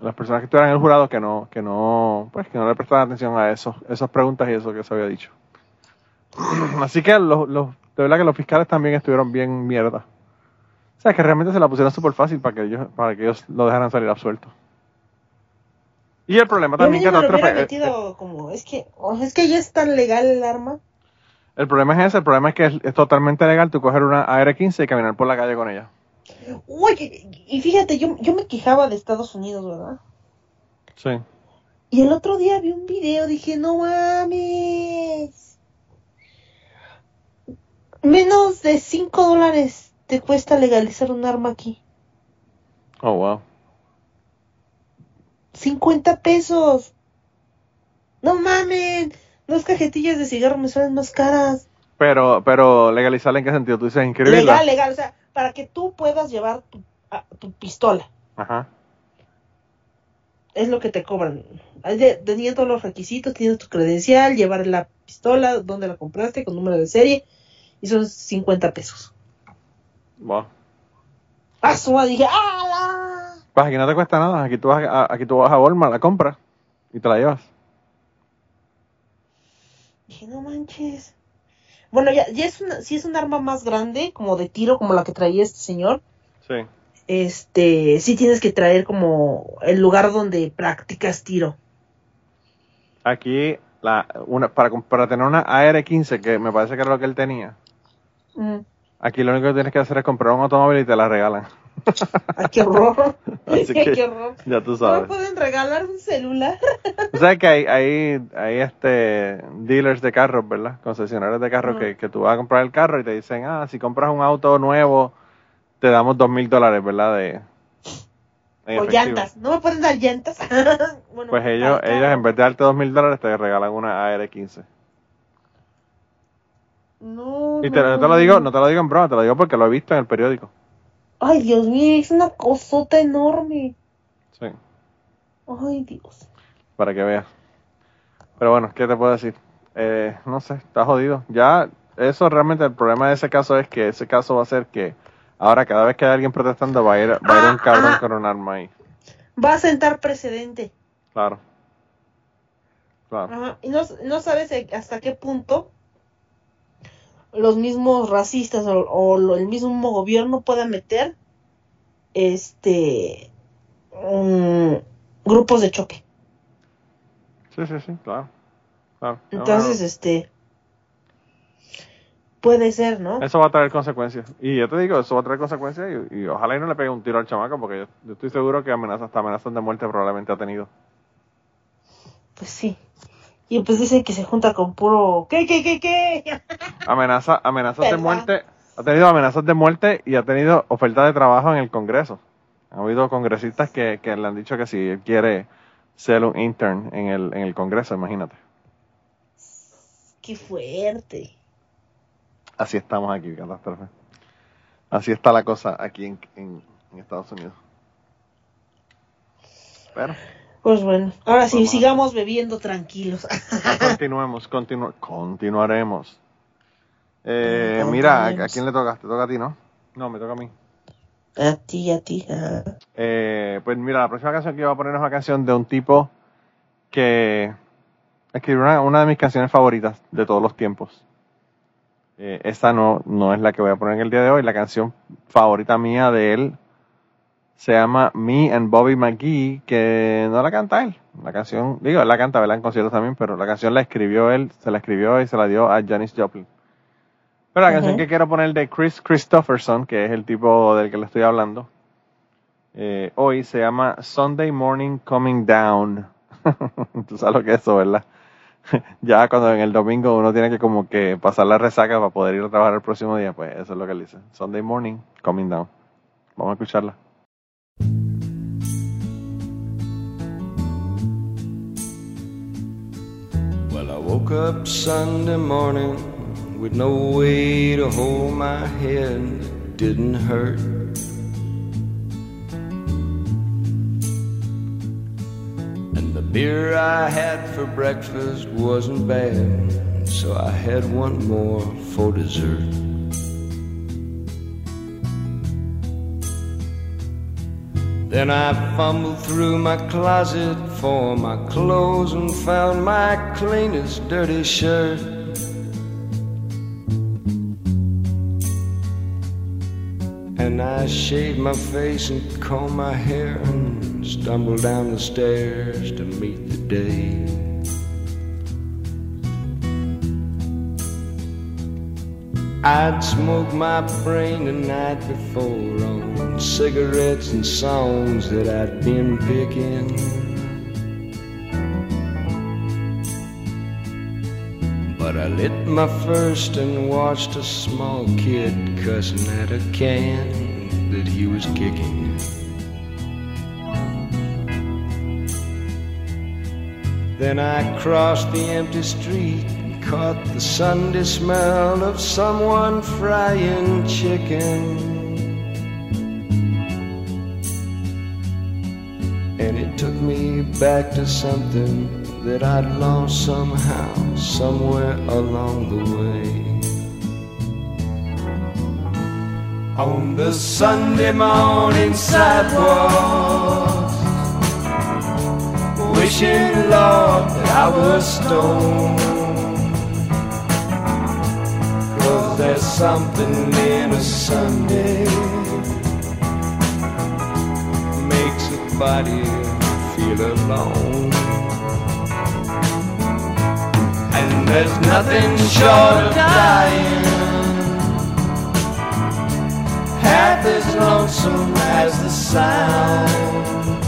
Speaker 1: las personas que estuvieran en el jurado que no que no pues que no le prestaran atención a esos esas preguntas y eso que se había dicho así que los, los de verdad que los fiscales también estuvieron bien mierda o sea que realmente se la pusieron súper fácil para que ellos para que ellos lo dejaran salir absuelto y el problema también
Speaker 2: lo
Speaker 1: catástrofe, eh,
Speaker 2: metido como, es que, oh, es que ya es tan legal el arma.
Speaker 1: el problema es ese el problema es que es, es totalmente legal tú coger una AR-15 y caminar por la calle con ella
Speaker 2: Oye, y fíjate, yo, yo me quejaba de Estados Unidos, ¿verdad?
Speaker 1: sí
Speaker 2: Y el otro día vi un video, dije, no mames. Menos de 5 dólares te cuesta legalizar un arma aquí.
Speaker 1: oh wow
Speaker 2: 50 pesos. No mames. Dos cajetillas de cigarro me salen más caras.
Speaker 1: Pero, pero legalizarla en qué sentido? Tú dices inscribirla.
Speaker 2: Legal, legal. O sea, para que tú puedas llevar tu, a- tu pistola.
Speaker 1: Ajá.
Speaker 2: Es lo que te cobran. Teniendo los requisitos, tienes tu credencial, llevar la pistola, dónde la compraste, con número de serie. Y son 50 pesos.
Speaker 1: Wow.
Speaker 2: ¡Ah, su madre! Dije, ¡ala!
Speaker 1: Pues aquí no te cuesta nada. Aquí tú vas a, aquí tú vas a Walmart, la compras y te la llevas.
Speaker 2: Dije, no manches. Bueno, ya, ya es una, si es un arma más grande, como de tiro, como la que traía este señor.
Speaker 1: Sí.
Speaker 2: Este, sí tienes que traer como el lugar donde practicas tiro.
Speaker 1: Aquí, la, una, para, para tener una AR-15, que me parece que era lo que él tenía,
Speaker 2: Mm.
Speaker 1: Aquí lo único que tienes que hacer es comprar un automóvil y te la regalan.
Speaker 2: ¡Ay, qué horror!
Speaker 1: Así que
Speaker 2: ¡Qué horror!
Speaker 1: ya tú
Speaker 2: ¿No me
Speaker 1: sabes.
Speaker 2: pueden regalar un celular?
Speaker 1: Tú sabes que hay, hay, hay este dealers de carros, ¿verdad? Concesionarios de carros
Speaker 2: Ujú.
Speaker 1: que, que tú vas a comprar el carro y te dicen, ah, si compras un auto nuevo, te damos dos mil dólares, ¿verdad? De, en
Speaker 2: o llantas. ¿No me pueden dar llantas? bueno,
Speaker 1: Pues ellos, ellos en vez de darte dos mil dólares te regalan una AR-15.
Speaker 2: No,
Speaker 1: Y te,
Speaker 2: no,
Speaker 1: te lo digo, no te lo digo en broma, te lo digo porque lo he visto en el periódico.
Speaker 2: Ay, Dios mío, es una cosota enorme.
Speaker 1: Sí,
Speaker 2: Ay, Dios.
Speaker 1: para que veas. Pero bueno, ¿qué te puedo decir? Eh, no sé, está jodido. Ya, eso realmente el problema de ese caso es que ese caso va a ser que ahora cada vez que hay alguien protestando va a ir, va a ir un
Speaker 2: Ah,
Speaker 1: cabrón
Speaker 2: ah.
Speaker 1: con un arma ahí.
Speaker 2: Va a sentar precedente.
Speaker 1: Claro. Claro.
Speaker 2: Ajá. Y no, no sabes hasta qué punto los mismos racistas o, o lo- el mismo gobierno pueda meter este grupos de choque.
Speaker 1: Sí, sí, sí, claro. claro.
Speaker 2: Entonces, este puede ser, ¿no?
Speaker 1: no, Eso va a traer consecuencias. Y yo te digo, eso va a traer consecuencias y, y ojalá y no le pegue un tiro al chamaco porque yo, yo estoy seguro que amenazas, hasta amenazas de muerte probablemente ha tenido.
Speaker 2: Pues sí. Y pues dicen que se junta con puro... ¿Qué, qué, qué, qué?
Speaker 1: Amenaza, amenazas de muerte. Ha tenido amenazas de muerte y ha tenido ofertas de trabajo en el Congreso. Ha habido congresistas que, que le han dicho que si él quiere ser un intern en el, en el Congreso, imagínate.
Speaker 2: Qué fuerte.
Speaker 1: Así estamos aquí, catástrofe. Así está la cosa aquí en, en- en Estados Unidos. Pero
Speaker 2: Pues bueno, ahora sí,
Speaker 1: Vamos.
Speaker 2: sigamos bebiendo tranquilos.
Speaker 1: continuemos, continu- continuaremos. Eh,
Speaker 2: Mm,
Speaker 1: mira, ¿a, quién le toca? ¿Te toca a ti, no? No, me toca a mí.
Speaker 2: a ti, a ti.
Speaker 1: Eh, pues mira, la próxima canción que iba a poner es una canción de un tipo que escribió una, una de mis canciones favoritas de todos los tiempos. Eh, esta no, no es la que voy a poner en el día de hoy. La canción favorita mía de él se llama Me and Bobby McGee, que no la canta él. La canción, digo, él la canta, ¿verdad? En conciertos también, pero la canción la escribió él, se la escribió y se la dio a Janis Joplin. Pero la canción que quiero poner de Chris Christopherson, que es el tipo del que le estoy hablando, eh, hoy se llama Sunday Morning Coming Down. Tú sabes lo que es eso, ¿verdad? ya cuando en el domingo uno tiene que como que pasar la resaca para poder ir a trabajar el próximo día, pues eso es lo que él dice. Sunday Morning Coming Down. Vamos a escucharla.
Speaker 3: Well, I woke up Sunday morning with no way to hold my head. It didn't hurt. And the beer I had for breakfast wasn't bad, so I had one more for dessert. Then I fumbled through my closet for my clothes and found my cleanest dirty shirt. And I shaved my face and combed my hair and stumbled down the stairs to meet the day. I'd smoke my brain the night before on cigarettes and songs that I'd been picking. But I lit my first and watched a small kid cussing at a can that he was kicking. Then I crossed the empty street caught the Sunday smell of someone frying chicken. And it took me back to something that I'd lost somehow, somewhere along the way. On the Sunday morning sidewalk wishing, Lord, that I was stoned. There's something in a Sunday makes a body feel alone. And there's nothing short of dying half as lonesome as the sound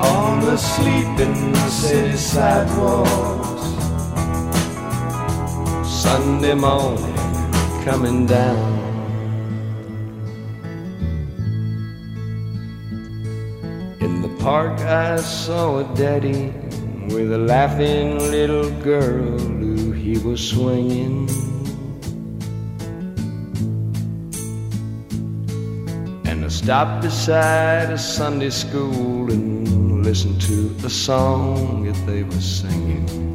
Speaker 3: on the sleeping city sidewalks. Sunday morning coming down. In the park, I saw a daddy with a laughing little girl who he was swinging. And I stopped beside a Sunday school and listened to a song that they were singing.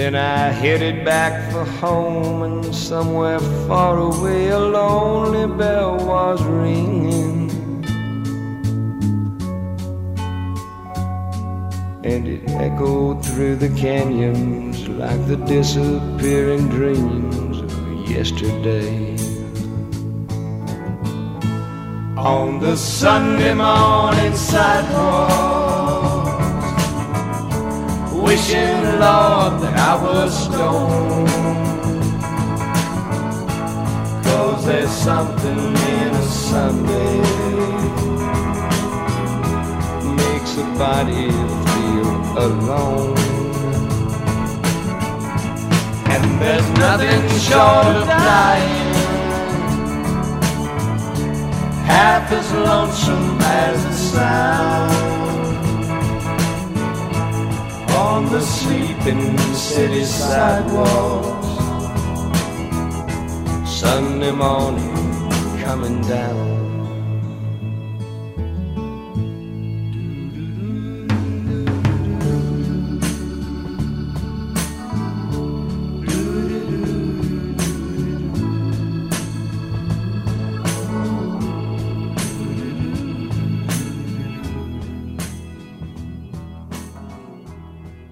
Speaker 3: Then I headed back for home, and somewhere far away a lonely bell was ringing. And it echoed through the canyons like the disappearing dreams of yesterday. On the Sunday morning sidewalk, wishing, Lord, that I was stoned. Cause there's something in a Sunday makes a body feel alone. And there's nothing short of dying half as lonesome as it sounds on the sleeping city sidewalks. Sunday morning coming down.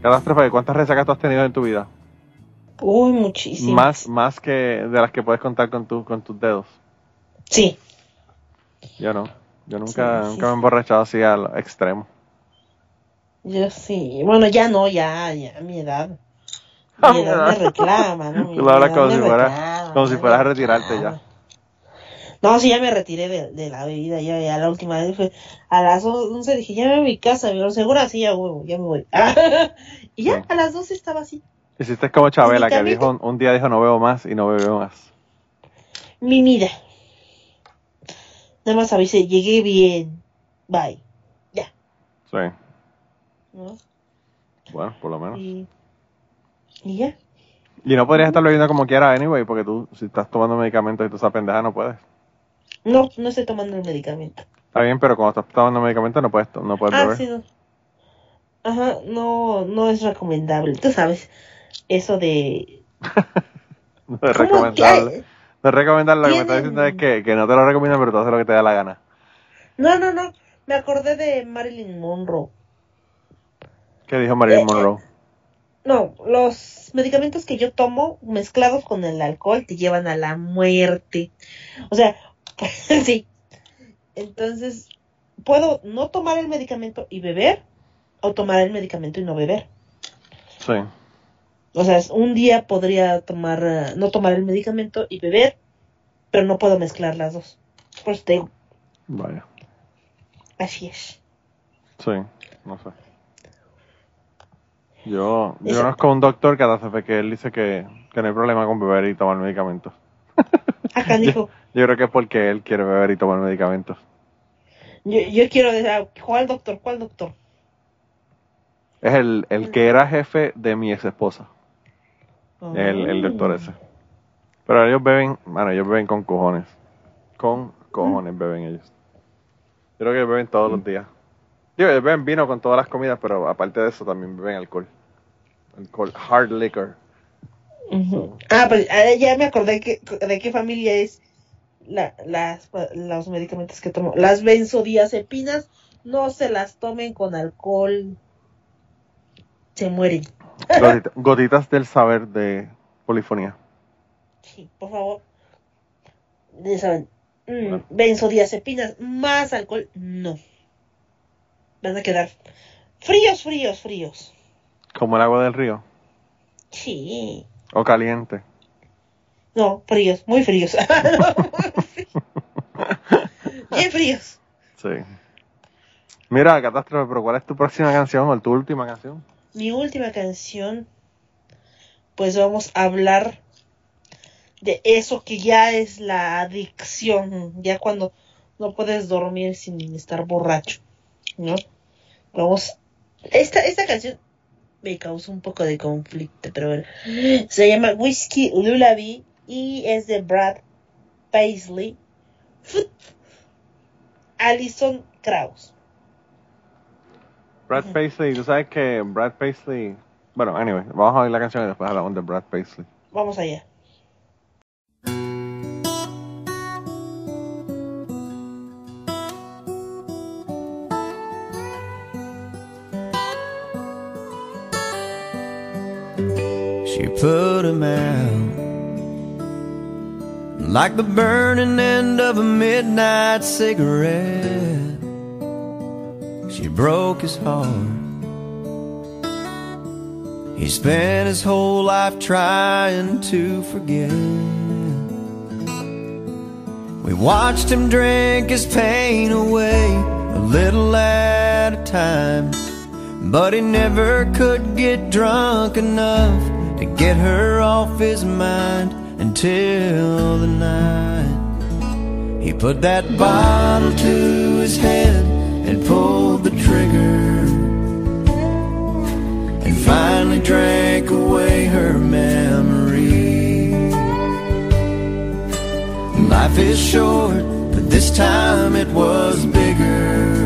Speaker 1: Catástrofe, ¿cuántas resacas tú has tenido en tu vida?
Speaker 2: Uy, muchísimo.
Speaker 1: Más, más que de las que puedes contar con, tu, con tus dedos.
Speaker 2: Sí.
Speaker 1: Yo no. Yo nunca,
Speaker 2: Sí, sí,
Speaker 1: nunca me he emborrachado así al extremo.
Speaker 2: Yo sí. Bueno, ya no, ya, ya, a mi edad. Mi edad me reclama, ¿no? Mi
Speaker 1: Tú lo hablas como si fuera- como si fueras a retirarte
Speaker 2: reclama. No, sí, ya me retiré de, de la bebida, ya, ya la última vez fue a las 11 dije, ya me voy a mi casa, pero seguro así ya huevo, ya me voy. y ya, a las 12 estaba así.
Speaker 1: Hiciste como Chabela, que dijo, un día dijo no bebo más y no bebió más.
Speaker 2: Mi vida. Nada más avisé, llegué bien. Bye. Ya.
Speaker 1: Sí.
Speaker 2: ¿no?
Speaker 1: Bueno, por lo menos.
Speaker 2: Y, y ya.
Speaker 1: Y no podrías estar bebiendo como quiera, anyway, porque tú, si estás tomando medicamentos y tú esa pendeja, no puedes.
Speaker 2: No, no estoy tomando el medicamento.
Speaker 1: Está bien, pero cuando estás tomando medicamentos no puedes, no puedes
Speaker 2: Ah,
Speaker 1: beber.
Speaker 2: sí, no. Ajá, no, no es recomendable. Tú sabes, eso de...
Speaker 1: No es
Speaker 2: ¿Cómo
Speaker 1: recomendable. No es recomendable. Lo que me estás diciendo es que, que no te lo recomiendan, pero tú haces lo que te da la gana.
Speaker 2: No, no, no. Me acordé de Marilyn Monroe.
Speaker 1: ¿Qué dijo Marilyn
Speaker 2: Eh, eh.
Speaker 1: Monroe?
Speaker 2: No, los medicamentos que yo tomo mezclados con el alcohol te llevan a la muerte. O sea, sí. Entonces, puedo no tomar el medicamento y beber, o tomar el medicamento y no beber.
Speaker 1: Sí.
Speaker 2: O sea, un día podría tomar, eh, no tomar el medicamento y beber, pero no puedo mezclar las dos. Por eso te digo,
Speaker 1: Vaya.
Speaker 2: así es.
Speaker 1: Sí. No sé. Yo, yo conozco a un doctor catástrofe que él dice que, que no hay problema con beber y tomar medicamentos.
Speaker 2: Acá dijo,
Speaker 1: Yo creo que es porque él quiere beber y tomar medicamentos.
Speaker 2: yo, yo quiero decir, ah, ¿cuál doctor? ¿Cuál doctor?
Speaker 1: Es el, el que era jefe de mi ex esposa. El, el doctor ese. Pero ellos beben, bueno, ellos beben con cojones. Con cojones beben ellos. Yo creo que beben todos los días. Digo, ellos beben vino con todas las comidas, pero aparte de eso también beben alcohol. Alcohol, hard liquor.
Speaker 2: Ah, pues ah, ya me acordé que, de qué familia es la, las, los medicamentos que tomo. Las benzodiazepinas no se las tomen con alcohol. Se mueren.
Speaker 1: Gotita- gotitas del saber de polifonía.
Speaker 2: Sí, por favor. Ya saben. mm, benzodiazepinas más alcohol, no. Van a quedar fríos, fríos, fríos.
Speaker 1: Como el agua del río.
Speaker 2: Sí.
Speaker 1: O caliente.
Speaker 2: No, fríos, muy fríos. Bien fríos.
Speaker 1: Sí. Mira, Catástrofe, pero ¿cuál es tu próxima canción o tu última canción?
Speaker 2: Mi última canción, pues vamos a hablar de eso que ya es la adicción, ya cuando no puedes dormir sin estar borracho, ¿no? Vamos, esta, esta canción me causó un poco de conflicto, pero bueno, se llama Whiskey Lullaby y es de Brad Paisley, Alison Krauss.
Speaker 1: Brad Paisley, tú sabes que Brad Paisley. Bueno, anyway, vamos a oír la canción y después hablamos de Brad Paisley.
Speaker 2: Vamos allá.
Speaker 7: She put him out like the burning end of a midnight cigarette. She broke his heart. He spent his whole life trying to forget. We watched him drink his pain away a little at a time. But he never could get drunk enough to get her off his mind until the night. He put that bottle to his head and pulled the trigger. And finally drank away her memory. Life is short, but this time it was bigger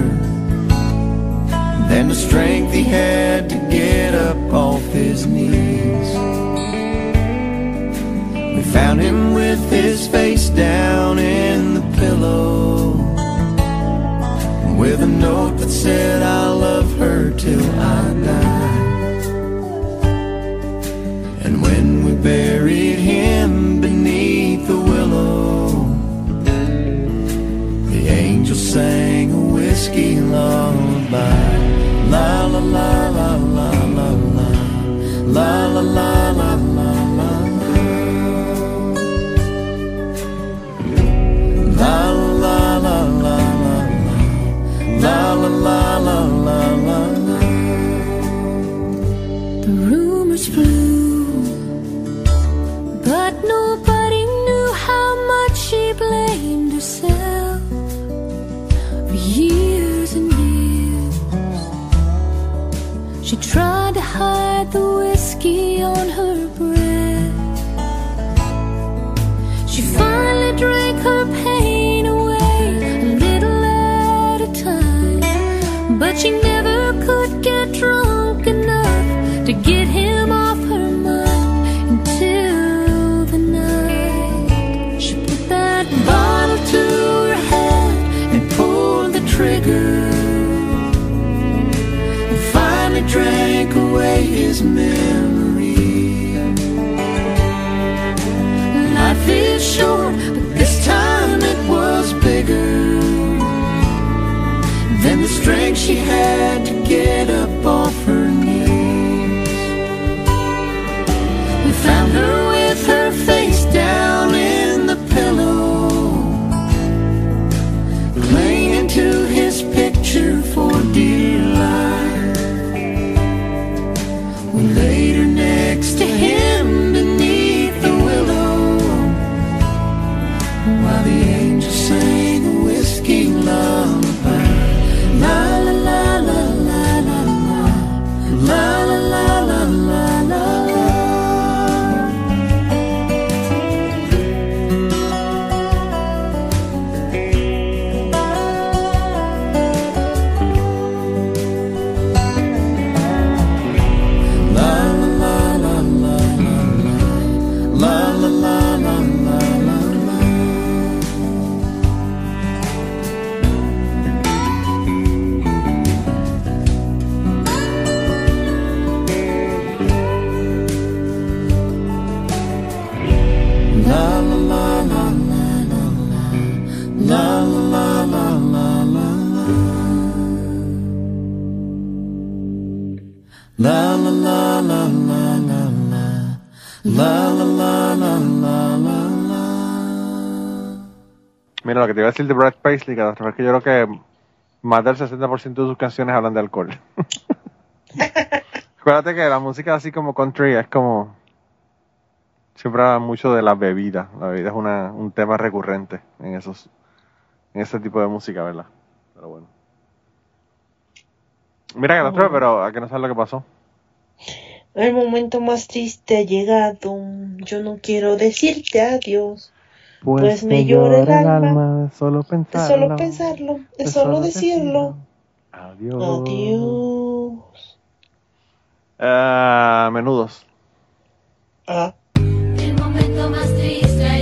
Speaker 7: than the strength he had to get up off his knees. Found him with his face down in the pillow. With a note that said I love her till I die. And when we buried him beneath the willow The angel sang a whiskey lullaby. La la la la la la la. La la la la la. La la la la his memory. Life is short, but this time it was bigger than the strength she had to get up
Speaker 1: lo que te iba a decir de Brad Paisley, que yo creo que más del 60% de sus canciones hablan de alcohol. Acuérdate que la música así como country es como... Siempre habla mucho de la bebida. La bebida es una, un tema recurrente en esos en ese tipo de música, ¿verdad? Pero bueno. Mira, Catástrofe, pero a que no sabes lo que pasó.
Speaker 2: El momento más triste ha llegado. Yo no quiero decirte adiós. Pues me llora el alma
Speaker 1: de solo
Speaker 2: De
Speaker 1: pensarlo.
Speaker 2: solo pensarlo, de solo decirlo.
Speaker 1: Adiós.
Speaker 2: Adiós.
Speaker 1: Ah, menudos.
Speaker 2: Ah,
Speaker 8: El momento más triste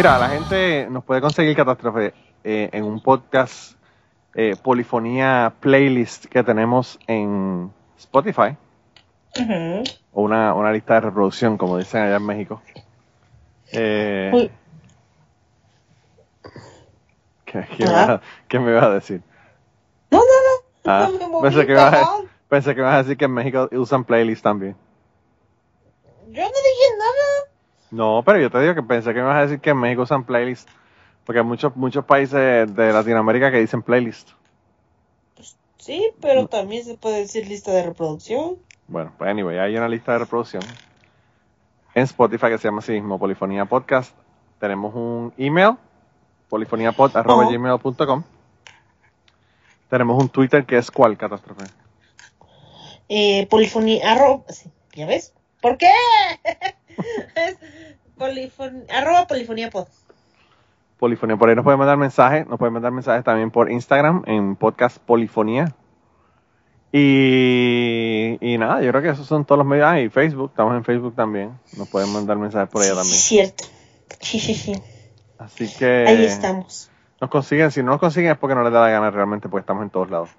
Speaker 1: mira, la gente nos puede conseguir Catástrofe eh, en un podcast eh, Polifonía Playlist que tenemos en Spotify o una, una lista de reproducción, como dicen allá en México. Eh. ¿Qué, qué me,
Speaker 2: Ah.
Speaker 1: qué me ibas a decir?
Speaker 2: No, no, no.
Speaker 1: Ah,
Speaker 2: no me
Speaker 1: pensé, que ibas a, pensé que ibas a decir que en México usan playlists también.
Speaker 2: Yo no dije.
Speaker 1: No, pero yo te digo que pensé que me ibas a decir que en México usan playlists. Porque hay muchos, muchos países de Latinoamérica que dicen playlist.
Speaker 2: Sí, pero también se puede decir lista de reproducción.
Speaker 1: Bueno, pues anyway, hay una lista de reproducción en Spotify que se llama así mismo Polifonía Podcast. Tenemos un email, polifoniapod.gmail.com. Tenemos un Twitter que es cuál, Catástrofe.
Speaker 2: Eh, polifonía, arroba, sí, ¿ya ves? ¿Por qué? es polifon, arroba polifonía pod.
Speaker 1: Polifonía, por ahí nos pueden mandar mensajes, nos pueden mandar mensajes también por Instagram en podcast Polifonía. Y, y nada, yo creo que esos son todos los medios. Ah, y Facebook, estamos en Facebook también. Nos pueden mandar mensajes por allá también.
Speaker 2: Cierto. Sí, sí, sí.
Speaker 1: Así que
Speaker 2: Ahí estamos.
Speaker 1: nos consiguen, si no nos consiguen es porque no les da la gana realmente, porque estamos en todos lados.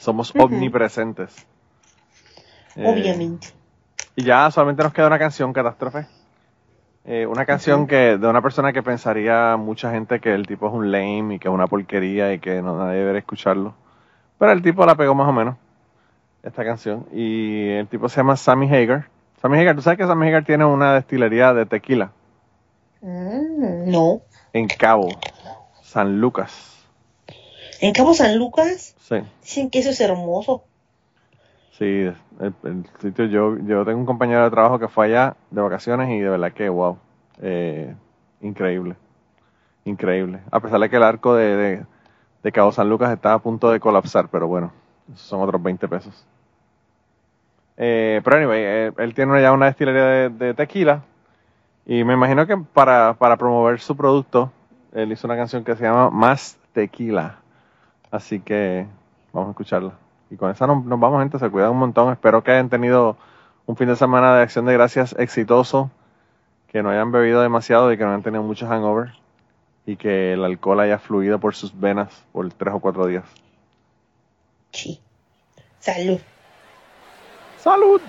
Speaker 1: Somos omnipresentes. Eh,
Speaker 2: Obviamente.
Speaker 1: Y ya solamente nos queda una canción, Catástrofe. Eh, una canción que de una persona que pensaría mucha gente que el tipo es un lame y que es una porquería y que no nadie debería escucharlo. Pero el tipo la pegó más o menos, esta canción. Y el tipo se llama Sammy Hagar. Sammy Hagar, ¿tú sabes que Sammy Hagar tiene una destilería de tequila
Speaker 2: Mm, no.
Speaker 1: en Cabo, San Lucas?
Speaker 2: En Cabo San Lucas
Speaker 1: Sí.
Speaker 2: dicen que eso es hermoso.
Speaker 1: Sí, el, sitio, yo, yo tengo un compañero de trabajo que fue allá de vacaciones y de verdad que, wow, eh, increíble, increíble. A pesar de que el arco de, de, de Cabo San Lucas está a punto de colapsar, pero bueno, son otros 20 pesos. Eh, pero anyway, él tiene ya una destilería de, de tequila y me imagino que para, para promover su producto, él hizo una canción que se llama Más Tequila. Así que vamos a escucharla. Y con esa nos, nos vamos, gente. Se cuidan un montón. Espero que hayan tenido un fin de semana de acción de gracias exitoso. Que no hayan bebido demasiado y que no hayan tenido mucho hangover. Y que el alcohol haya fluido por sus venas por tres o cuatro días.
Speaker 2: Sí. Salud.
Speaker 1: ¡Salud!